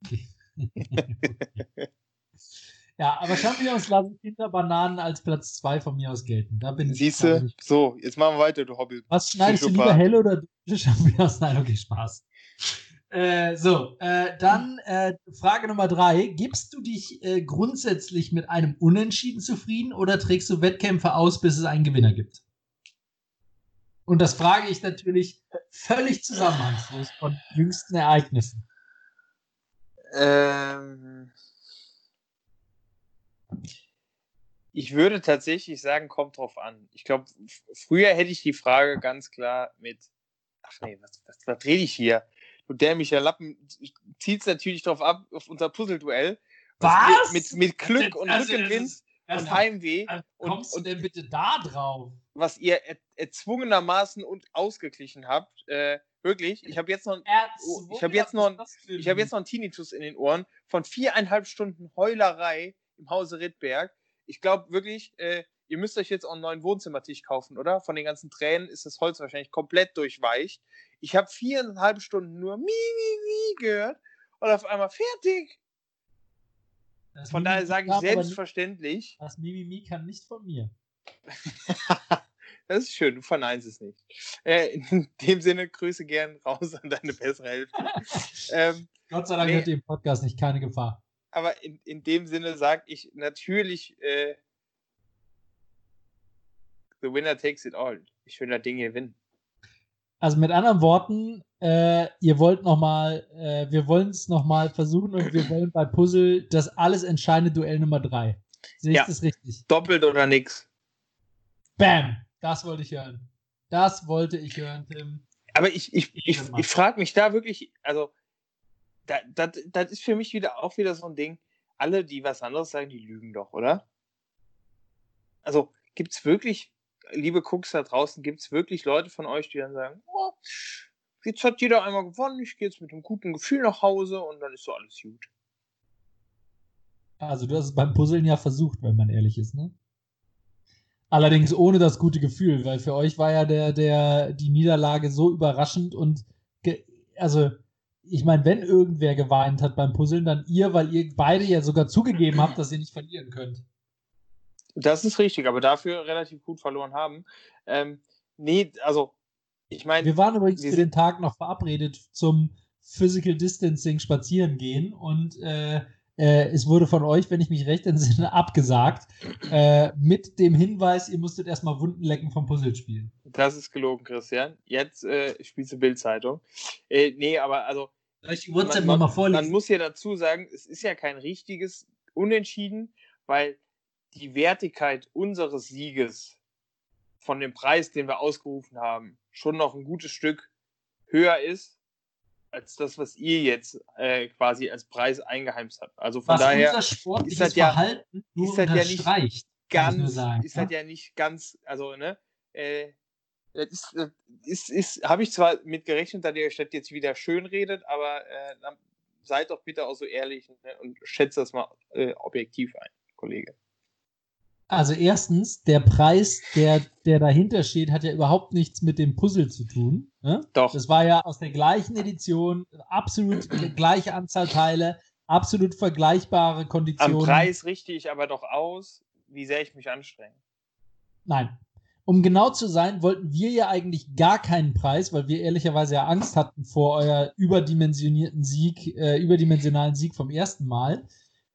ja, aber uns lassen Kinderbananen als Platz 2 von mir aus gelten. Da bin Siehst du, so, jetzt machen wir weiter, du Hobby. Was schneidest du lieber hell oder dunkle Champignons? Nein, okay, Spaß. Äh, so, äh, dann äh, Frage Nummer drei. Gibst du dich äh, grundsätzlich mit einem Unentschieden zufrieden oder trägst du Wettkämpfe aus, bis es einen Gewinner gibt? Und das frage ich natürlich völlig zusammenhangslos von jüngsten Ereignissen. Ähm, ich würde tatsächlich sagen, kommt drauf an. Ich glaube, früher hätte ich die Frage ganz klar mit, ach nee, was, was, was rede ich hier? Du dämlicher Lappen, zielst natürlich drauf ab, auf unser Puzzle-Duell. Was? Mit, mit Glück und also, Rückenwind und Heimweh. kommst und, du denn bitte da drauf? Was ihr er, erzwungenermaßen und ausgeglichen habt. Äh, wirklich, ich habe jetzt noch, ich habe jetzt noch, ich habe jetzt noch einen Tinnitus in den Ohren von viereinhalb Stunden Heulerei im Hause Rittberg. Ich glaube wirklich, äh, ihr müsst euch jetzt auch einen neuen Wohnzimmertisch kaufen, oder? Von den ganzen Tränen ist das Holz wahrscheinlich komplett durchweicht. Ich habe viereinhalb Stunden nur Mi, Mi, Mi gehört und auf einmal fertig. Das von daher sage ich selbstverständlich. Das Mimimi kann nicht von mir. das ist schön, du verneinst es nicht. Äh, in dem Sinne, Grüße gern raus an deine bessere Hälfte. ähm, Gott sei Dank nee, hat im Podcast nicht keine Gefahr. Aber in, in dem Sinne sage ich natürlich, äh, the winner takes it all. Ich will das Ding gewinnen. Also mit anderen Worten, äh, ihr wollt nochmal, äh, wir wollen es nochmal versuchen und wir wollen bei Puzzle das alles entscheidende Duell Nummer 3. Sehe ich ja. das richtig? Doppelt oder nix. Bam! Das wollte ich hören. Das wollte ich hören, Tim. Aber ich, ich, ich, ich, ich frage mich da wirklich, also, das, das ist für mich wieder auch wieder so ein Ding. Alle, die was anderes sagen, die lügen doch, oder? Also, gibt es wirklich liebe Cooks da draußen, gibt es wirklich Leute von euch, die dann sagen, oh, jetzt hat jeder einmal gewonnen, ich gehe jetzt mit einem guten Gefühl nach Hause und dann ist so alles gut. Also du hast es beim Puzzeln ja versucht, wenn man ehrlich ist, ne? Allerdings ohne das gute Gefühl, weil für euch war ja der, der, die Niederlage so überraschend und also ich meine, wenn irgendwer geweint hat beim Puzzeln, dann ihr, weil ihr beide ja sogar zugegeben habt, dass ihr nicht verlieren könnt. Das ist richtig, aber dafür relativ gut verloren haben. Ähm, nee, also ich meine. Wir waren übrigens für den Tag noch verabredet zum Physical Distancing spazieren gehen und äh, äh, es wurde von euch, wenn ich mich recht entsinne, abgesagt, äh, mit dem Hinweis, ihr musstet erstmal Wunden lecken vom Puzzle spielen. Das ist gelogen, Christian. Jetzt äh, spielst du Bildzeitung. Äh, nee, aber also. Soll ich die man, man, mal vorlesen? Man muss ja dazu sagen, es ist ja kein richtiges Unentschieden, weil die Wertigkeit unseres Sieges von dem Preis, den wir ausgerufen haben, schon noch ein gutes Stück höher ist als das, was ihr jetzt äh, quasi als Preis eingeheimst habt. Also von was daher ist das ja, Verhalten ist das ja nicht ganz, sagen, ist ja? das ja nicht ganz, also ne, äh, das ist, ist, ist habe ich zwar mit gerechnet, dass ihr euch das jetzt wieder schön redet, aber äh, seid doch bitte auch so ehrlich ne, und schätzt das mal äh, objektiv ein, Kollege. Also erstens, der Preis, der, der dahinter steht, hat ja überhaupt nichts mit dem Puzzle zu tun. Ne? Doch. Das war ja aus der gleichen Edition, absolut gleiche Anzahl Teile, absolut vergleichbare Konditionen. Am Preis richte ich aber doch aus, wie sehr ich mich anstrenge. Nein. Um genau zu sein, wollten wir ja eigentlich gar keinen Preis, weil wir ehrlicherweise ja Angst hatten vor euer überdimensionierten Sieg, äh, überdimensionalen Sieg vom ersten Mal.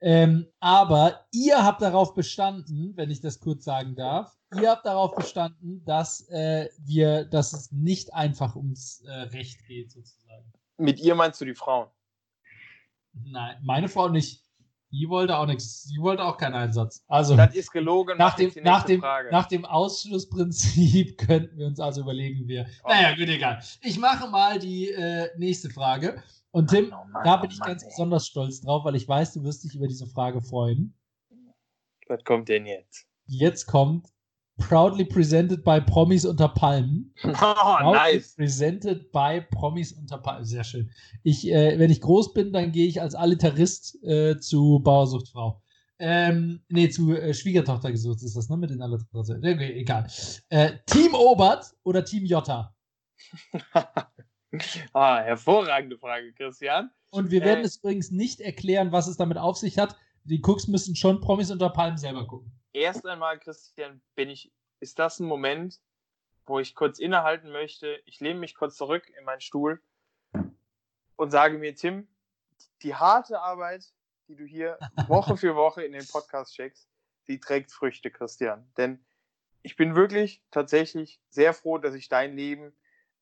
Ähm, aber ihr habt darauf bestanden, wenn ich das kurz sagen darf, ihr habt darauf bestanden, dass äh, wir, dass es nicht einfach ums äh, Recht geht, sozusagen. Mit ihr meinst du die Frauen? Nein, meine Frau nicht. Die wollte auch nichts, die wollte auch keinen Einsatz. Also das ist gelogen. nach dem, nach, dem, nach dem Ausschlussprinzip könnten wir uns also überlegen, wir. Oh. Naja, gut, egal. Ich mache mal die äh, nächste Frage. Und Tim, Mann, oh Mann, da bin oh ich Mann, ganz ey. besonders stolz drauf, weil ich weiß, du wirst dich über diese Frage freuen. Was kommt denn jetzt? Jetzt kommt Proudly presented by Promis unter Palmen. Oh, Proudly nice. Presented by Promis unter Palmen. Sehr schön. Ich, äh, wenn ich groß bin, dann gehe ich als Alliterist äh, zu Bauersuchtfrau. Ähm, nee, zu äh, Schwiegertochter gesucht ist das, ne? Mit den Alliterationen. Okay, egal. Äh, Team Obert oder Team Jota? ah, hervorragende Frage, Christian. Und wir werden äh, es übrigens nicht erklären, was es damit auf sich hat. Die Cooks müssen schon Promis unter Palmen selber gucken erst einmal, Christian, bin ich, ist das ein Moment, wo ich kurz innehalten möchte. Ich lehne mich kurz zurück in meinen Stuhl und sage mir, Tim, die harte Arbeit, die du hier Woche für Woche in den Podcast schickst, die trägt Früchte, Christian. Denn ich bin wirklich tatsächlich sehr froh, dass ich dein Leben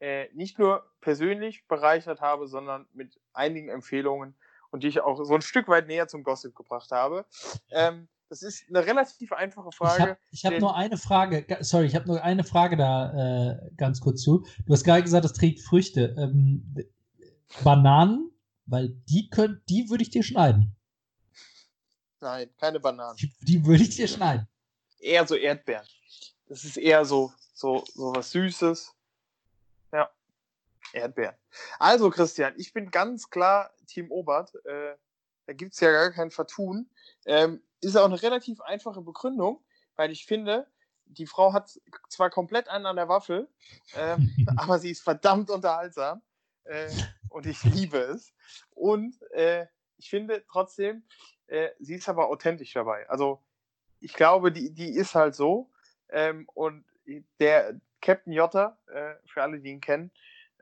äh, nicht nur persönlich bereichert habe, sondern mit einigen Empfehlungen und dich auch so ein Stück weit näher zum Gossip gebracht habe. Ähm, das ist eine relativ einfache Frage. Ich habe hab nur eine Frage, sorry, ich habe nur eine Frage da äh, ganz kurz zu. Du hast gerade gesagt, das trägt Früchte. Ähm, Bananen, weil die könnt, die würde ich dir schneiden. Nein, keine Bananen. Die, die würde ich dir schneiden. Eher so Erdbeeren. Das ist eher so, so, so was Süßes. Ja. Erdbeeren. Also, Christian, ich bin ganz klar Team Obert. Äh, da gibt es ja gar kein Vertun. Ähm, ist auch eine relativ einfache Begründung, weil ich finde, die Frau hat zwar komplett einen an der Waffel, ähm, aber sie ist verdammt unterhaltsam äh, und ich liebe es. Und äh, ich finde trotzdem, äh, sie ist aber authentisch dabei. Also ich glaube, die, die ist halt so. Ähm, und der Captain Jotta, äh, für alle, die ihn kennen,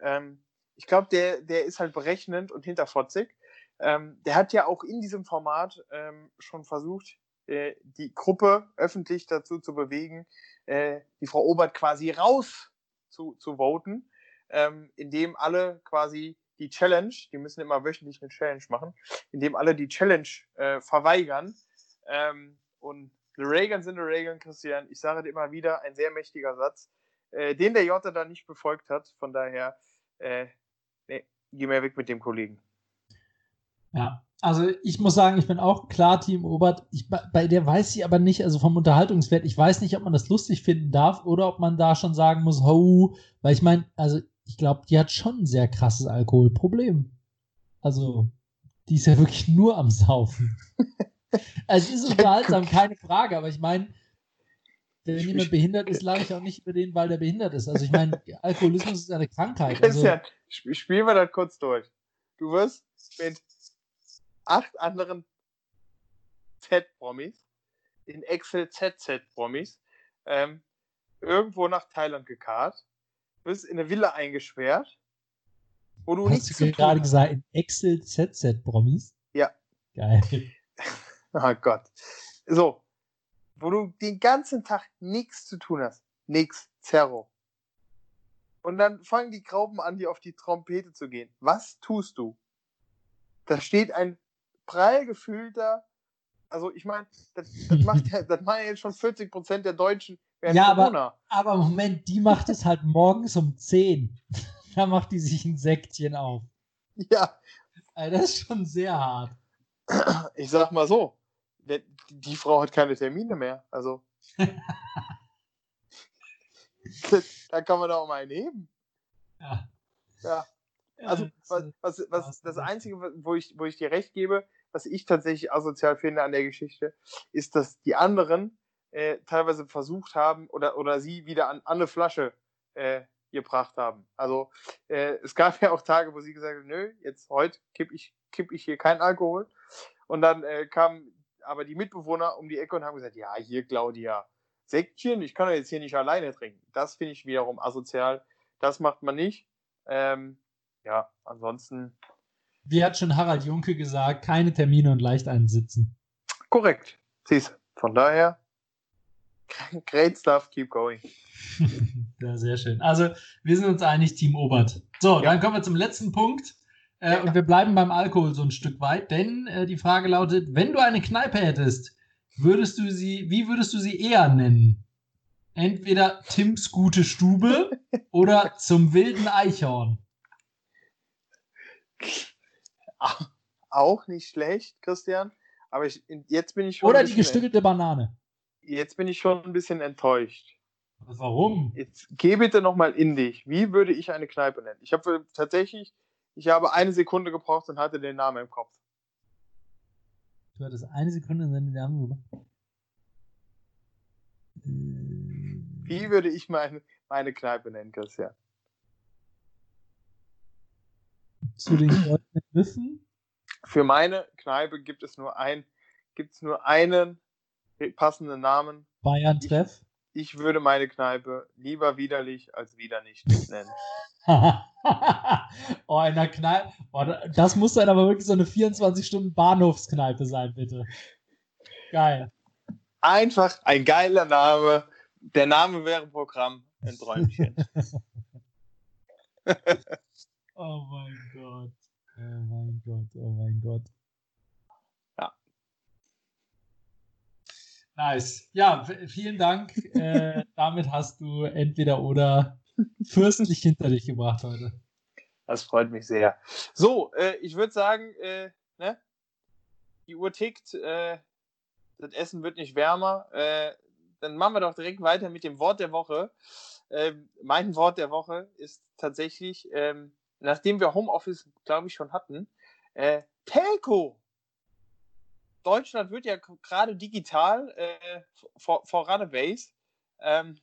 ähm, ich glaube, der, der ist halt berechnend und hinterfotzig. Ähm, der hat ja auch in diesem Format ähm, schon versucht, äh, die Gruppe öffentlich dazu zu bewegen, äh, die Frau Obert quasi raus zu, zu voten, ähm, indem alle quasi die Challenge, die müssen immer wöchentlich eine Challenge machen, indem alle die Challenge äh, verweigern. Ähm, und the Reagans in the Reagan, Christian, ich sage dir immer wieder, ein sehr mächtiger Satz, äh, den der Jota dann nicht befolgt hat. Von daher, äh, geh mehr weg mit dem Kollegen. Ja, also ich muss sagen, ich bin auch klar Team Obert. Ich, bei der weiß ich aber nicht, also vom Unterhaltungswert, ich weiß nicht, ob man das lustig finden darf oder ob man da schon sagen muss, ho, weil ich meine, also ich glaube, die hat schon ein sehr krasses Alkoholproblem. Also, die ist ja wirklich nur am Saufen. also es ist unterhaltsam, keine Frage, aber ich meine, wenn jemand behindert ist, lade ich auch nicht über den, weil der behindert ist. Also ich meine, Alkoholismus ist eine Krankheit. Also, Christian, spielen wir das kurz durch. Du wirst mit acht anderen Z-Promis, in Excel ZZ-Promis, ähm, irgendwo nach Thailand gekarrt, bist in eine Villa eingesperrt, wo du Hast nichts du gerade gesagt, in Excel ZZ-Promis? Ja. Geil. oh Gott. So, wo du den ganzen Tag nichts zu tun hast. Nix. Zerro. Und dann fangen die Grauben an, dir auf die Trompete zu gehen. Was tust du? Da steht ein prall gefühlter, also ich meine, das, das, macht ja, das machen ja jetzt schon 40 Prozent der Deutschen während ja, Corona. Aber, aber Moment, die macht es halt morgens um 10. da macht die sich ein Säckchen auf. Ja. Also das ist schon sehr hart. Ich sag mal so, die Frau hat keine Termine mehr. Also. da kann man doch auch mal einen heben. Ja. Ja. Also, was, was, was, das Einzige, wo ich, wo ich dir recht gebe, was ich tatsächlich asozial finde an der Geschichte, ist, dass die anderen äh, teilweise versucht haben oder, oder sie wieder an, an eine Flasche äh, gebracht haben. Also äh, es gab ja auch Tage, wo sie gesagt hat, nö, jetzt heute kipp ich, kipp ich hier keinen Alkohol. Und dann äh, kamen aber die Mitbewohner um die Ecke und haben gesagt, ja, hier Claudia, Säckchen, ich kann doch jetzt hier nicht alleine trinken. Das finde ich wiederum asozial. Das macht man nicht. Ähm, ja, ansonsten. Wie hat schon Harald Junke gesagt, keine Termine und leicht einsitzen. Korrekt. Siehst Von daher, great stuff, keep going. ja, sehr schön. Also, wir sind uns einig, Team Obert. So, ja. dann kommen wir zum letzten Punkt. Äh. Und wir bleiben beim Alkohol so ein Stück weit, denn äh, die Frage lautet: Wenn du eine Kneipe hättest, würdest du sie, wie würdest du sie eher nennen? Entweder Tims gute Stube oder zum wilden Eichhorn. Auch nicht schlecht, Christian. Aber ich, jetzt bin ich schon. Oder die gestückelte Banane. Jetzt bin ich schon ein bisschen enttäuscht. Warum? Jetzt geh bitte nochmal in dich. Wie würde ich eine Kneipe nennen? Ich habe tatsächlich, ich habe eine Sekunde gebraucht und hatte den Namen im Kopf. Du hattest eine Sekunde und dann den Namen gemacht. Wie würde ich meine, meine Kneipe nennen, Christian? Zu den goldenen Wiffen? Für meine Kneipe gibt es nur ein, gibt es nur einen passenden Namen. Bayern Treff? Ich, würde meine Kneipe lieber widerlich als wieder nicht nennen. oh, in der Kneipe. Oh, das muss dann aber wirklich so eine 24-Stunden-Bahnhofskneipe sein, bitte. Geil. Einfach ein geiler Name. Der Name wäre Programm. Ein Träumchen. oh mein Gott. Oh mein Gott. Oh mein Gott. Ja. Nice. Ja, vielen Dank. äh, damit hast du entweder oder fürstlich hinter dich gebracht heute. Das freut mich sehr. So, äh, ich würde sagen, äh, ne? die Uhr tickt. Äh, das Essen wird nicht wärmer. Äh, dann machen wir doch direkt weiter mit dem Wort der Woche. Ähm, mein Wort der Woche ist tatsächlich, ähm, nachdem wir Homeoffice, glaube ich, schon hatten, äh, Telco. Deutschland wird ja gerade digital äh, vor, vor Runaways. Ähm,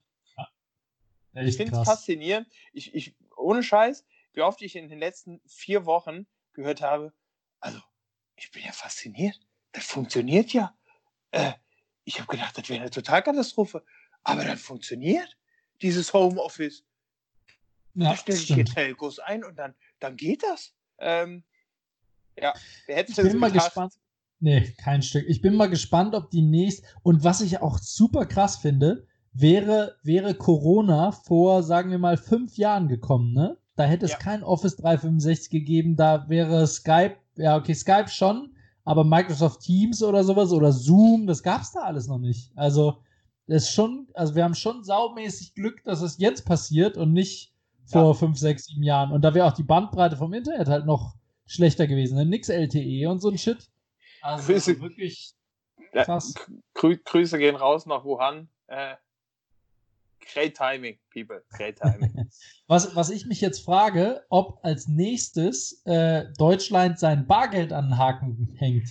ich finde es faszinierend. Ich, ich, ohne Scheiß, wie oft ich in den letzten vier Wochen gehört habe, also ich bin ja fasziniert. Das funktioniert ja äh, ich habe gedacht, das wäre eine Totalkatastrophe. Aber dann funktioniert dieses Homeoffice. Ja, da stelle ich hier Telcos ein und dann, dann geht das. Ähm, ja, wer hätte ich bin mal gespannt. Nee, kein Stück. Ich bin mal gespannt, ob die nächste. Und was ich auch super krass finde, wäre, wäre Corona vor, sagen wir mal, fünf Jahren gekommen, ne? Da hätte es ja. kein Office 365 gegeben, da wäre Skype, ja, okay, Skype schon, aber Microsoft Teams oder sowas oder Zoom, das gab es da alles noch nicht. Also, das ist schon, also wir haben schon saumäßig Glück, dass es jetzt passiert und nicht vor ja. fünf, sechs, sieben Jahren. Und da wäre auch die Bandbreite vom Internet halt noch schlechter gewesen. Ne? Nix LTE und so ein Shit. Also Grüße, wirklich krass. Ja, Grüße gehen raus nach Wuhan. Äh, Great timing, people. Great timing. was, was ich mich jetzt frage, ob als nächstes äh, Deutschland sein Bargeld an den Haken hängt.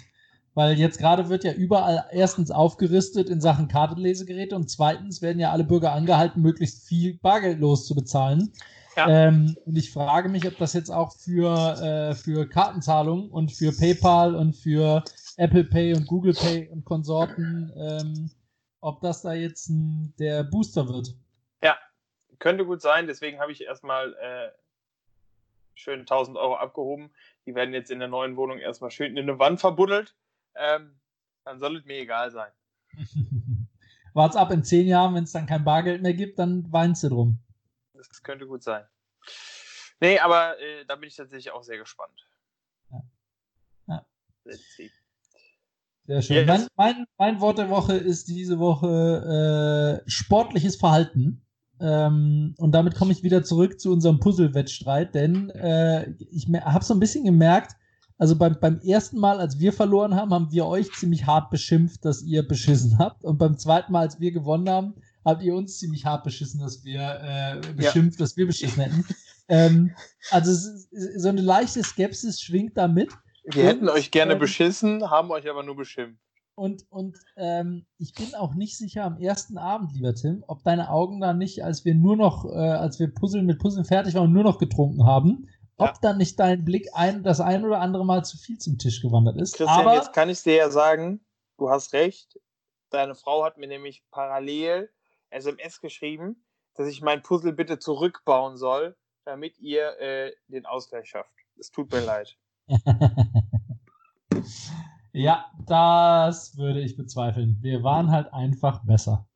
Weil jetzt gerade wird ja überall erstens aufgerüstet in Sachen Kartenlesegeräte und zweitens werden ja alle Bürger angehalten, möglichst viel Bargeldlos zu bezahlen. Ja. Ähm, und ich frage mich, ob das jetzt auch für, äh, für Kartenzahlungen und für PayPal und für Apple Pay und Google Pay und Konsorten, ähm, ob das da jetzt ein, der Booster wird. Ja, könnte gut sein. Deswegen habe ich erstmal äh, schön 1000 Euro abgehoben. Die werden jetzt in der neuen Wohnung erstmal schön in eine Wand verbuddelt. Ähm, dann soll es mir egal sein. Wart's ab in zehn Jahren, wenn es dann kein Bargeld mehr gibt, dann weinst du drum. Das könnte gut sein. Nee, aber äh, da bin ich tatsächlich auch sehr gespannt. Ja. ja. Sehr schön. Yes. Mein, mein, mein, Wort der Woche ist diese Woche äh, sportliches Verhalten. Ähm, und damit komme ich wieder zurück zu unserem Puzzle-Wettstreit, denn äh, ich habe so ein bisschen gemerkt, also beim, beim ersten Mal, als wir verloren haben, haben wir euch ziemlich hart beschimpft, dass ihr beschissen habt. Und beim zweiten Mal, als wir gewonnen haben, habt ihr uns ziemlich hart beschissen, dass wir äh, beschimpft, ja. dass wir beschissen hätten. ähm, also so eine leichte Skepsis schwingt da mit. Wir und, hätten euch gerne ähm, beschissen, haben euch aber nur beschimpft. Und, und ähm, ich bin auch nicht sicher am ersten Abend, lieber Tim, ob deine Augen da nicht, als wir nur noch, äh, als wir Puzzeln mit Puzzeln fertig waren und nur noch getrunken haben, ja. ob dann nicht dein Blick ein, das ein oder andere Mal zu viel zum Tisch gewandert ist. Christian, Aber, jetzt kann ich dir ja sagen, du hast recht. Deine Frau hat mir nämlich parallel SMS geschrieben, dass ich mein Puzzle bitte zurückbauen soll, damit ihr äh, den Ausgleich schafft. Es tut mir leid. Ja, das würde ich bezweifeln. Wir waren halt einfach besser.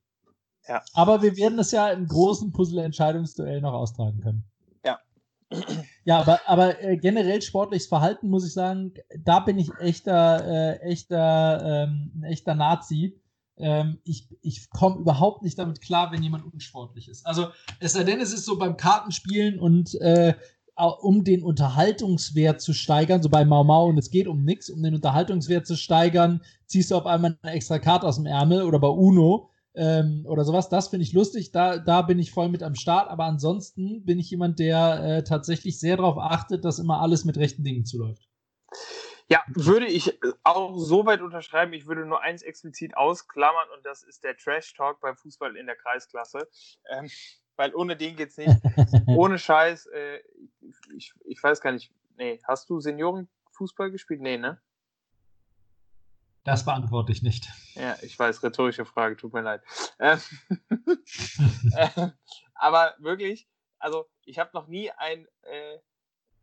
Ja. Aber wir werden es ja im großen Puzzle-Entscheidungsduell noch austragen können. Ja. Ja, aber, aber äh, generell sportliches Verhalten muss ich sagen, da bin ich echter, äh, echter, ähm, ein echter Nazi. Ähm, ich ich komme überhaupt nicht damit klar, wenn jemand unsportlich ist. Also es sei denn, es ist so beim Kartenspielen und äh, um den Unterhaltungswert zu steigern, so bei Mau Mau und es geht um nichts, um den Unterhaltungswert zu steigern, ziehst du auf einmal eine extra Karte aus dem Ärmel oder bei Uno ähm, oder sowas. Das finde ich lustig, da, da bin ich voll mit am Start, aber ansonsten bin ich jemand, der äh, tatsächlich sehr darauf achtet, dass immer alles mit rechten Dingen zuläuft. Ja, würde ich auch so weit unterschreiben. Ich würde nur eins explizit ausklammern und das ist der Trash Talk beim Fußball in der Kreisklasse. Ähm, weil ohne den geht's nicht. ohne Scheiß, äh, ich, ich weiß gar nicht. Nee, hast du Seniorenfußball gespielt? Nee, ne? Das beantworte ich nicht. Ja, ich weiß, rhetorische Frage, tut mir leid. Ähm, äh, aber wirklich, also ich habe noch nie ein, äh,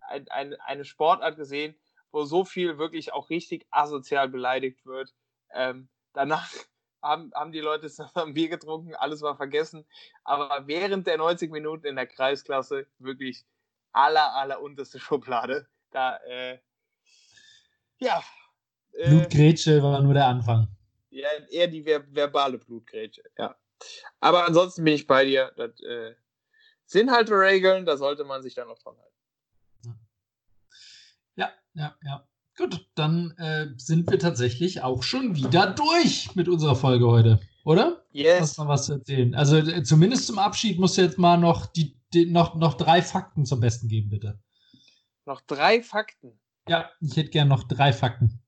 ein, ein, eine Sportart gesehen, wo so viel wirklich auch richtig asozial beleidigt wird. Ähm, danach haben, haben die Leute ein Bier getrunken, alles war vergessen. Aber während der 90 Minuten in der Kreisklasse wirklich aller, aller unterste Schublade. Da, äh, ja. Äh, Blutgrätsche war nur der Anfang. Ja, eher die ver verbale Blutgrätsche, ja. Aber ansonsten bin ich bei dir. Das äh, sind halt Regeln, da sollte man sich dann noch dran halten. Ja, ja. Gut, dann äh, sind wir tatsächlich auch schon wieder durch mit unserer Folge heute, oder? Yes. Hast noch was zu erzählen? Also äh, zumindest zum Abschied musst du jetzt mal noch, die, die, noch, noch drei Fakten zum Besten geben, bitte. Noch drei Fakten? Ja, ich hätte gern noch drei Fakten.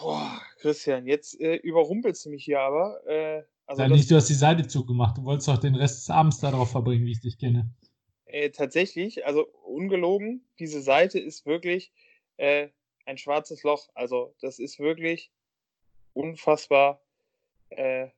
Boah, Christian, jetzt äh, überrumpelst du mich hier aber. Äh, also ja, nicht, du hast die Seite zugemacht. Du wolltest doch den Rest des Abends darauf verbringen, wie ich dich kenne. Äh, tatsächlich, also ungelogen, diese Seite ist wirklich äh, ein schwarzes Loch. Also das ist wirklich unfassbar, äh,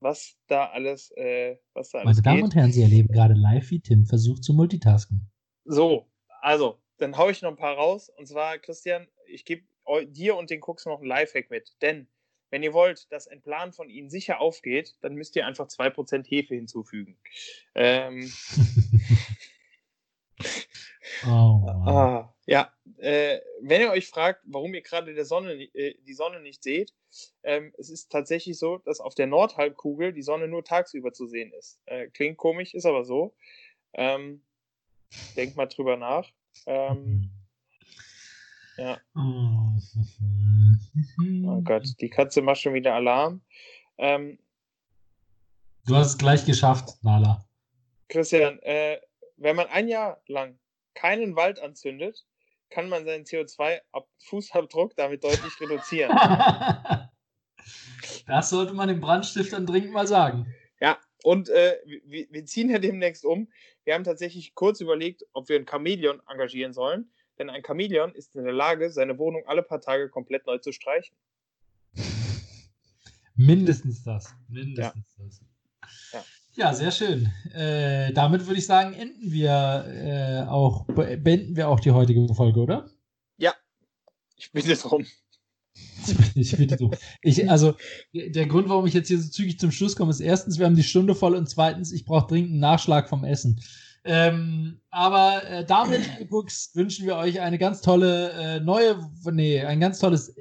was da alles, äh, was da alles Meine Damen und Herren, Sie erleben gerade live, wie Tim versucht zu multitasken. So, also, dann haue ich noch ein paar raus. Und zwar, Christian, ich gebe dir und den Cooks noch ein Lifehack mit. Denn wenn ihr wollt, dass ein Plan von ihnen sicher aufgeht, dann müsst ihr einfach 2% Hefe hinzufügen. Ähm, oh, wow. ah, ja, äh, wenn ihr euch fragt, warum ihr gerade äh, die Sonne nicht seht, ähm, es ist tatsächlich so, dass auf der Nordhalbkugel die Sonne nur tagsüber zu sehen ist. Äh, klingt komisch, ist aber so. Ähm, denkt mal drüber nach. Ähm, ja. Oh Gott, die Katze macht schon wieder Alarm. Ähm, du hast es gleich geschafft, Nala. Christian, äh, wenn man ein Jahr lang keinen Wald anzündet, kann man seinen CO2-Fußabdruck damit deutlich reduzieren. das sollte man den Brandstiftern dringend mal sagen. Ja, und äh, wir, wir, ziehen ja demnächst um. Wir haben tatsächlich kurz überlegt, ob wir ein Chamäleon engagieren sollen. Denn ein Chamäleon ist in der Lage, seine Wohnung alle paar Tage komplett neu zu streichen. Mindestens das. Mindestens ja. das. Ja. Ja, sehr schön. Äh, damit würde ich sagen, enden wir äh, auch, beenden wir auch die heutige Folge, oder? Ja, ich bitte drum. Ich bitte drum. Ich, also, der Grund, warum ich jetzt hier so zügig zum Schluss komme, ist erstens, wir haben die Stunde voll und zweitens, ich brauche dringend einen Nachschlag vom Essen. Ähm, aber äh, damit, Gucks, wünschen wir euch eine ganz tolle äh, neue, nee, ein ganz tolles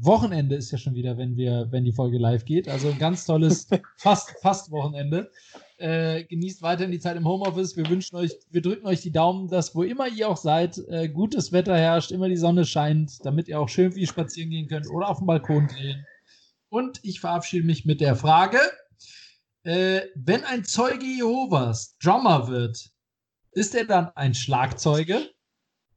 Wochenende ist ja schon wieder, wenn wir, wenn die Folge live geht. Also ein ganz tolles, fast, fast Wochenende. Äh, genießt weiterhin die Zeit im Homeoffice. Wir wünschen euch, wir drücken euch die Daumen, dass wo immer ihr auch seid, äh, gutes Wetter herrscht, immer die Sonne scheint, damit ihr auch schön viel spazieren gehen könnt oder auf dem Balkon gehen. Und ich verabschiede mich mit der Frage, äh, wenn ein Zeuge Jehovas Drummer wird, ist er dann ein Schlagzeuge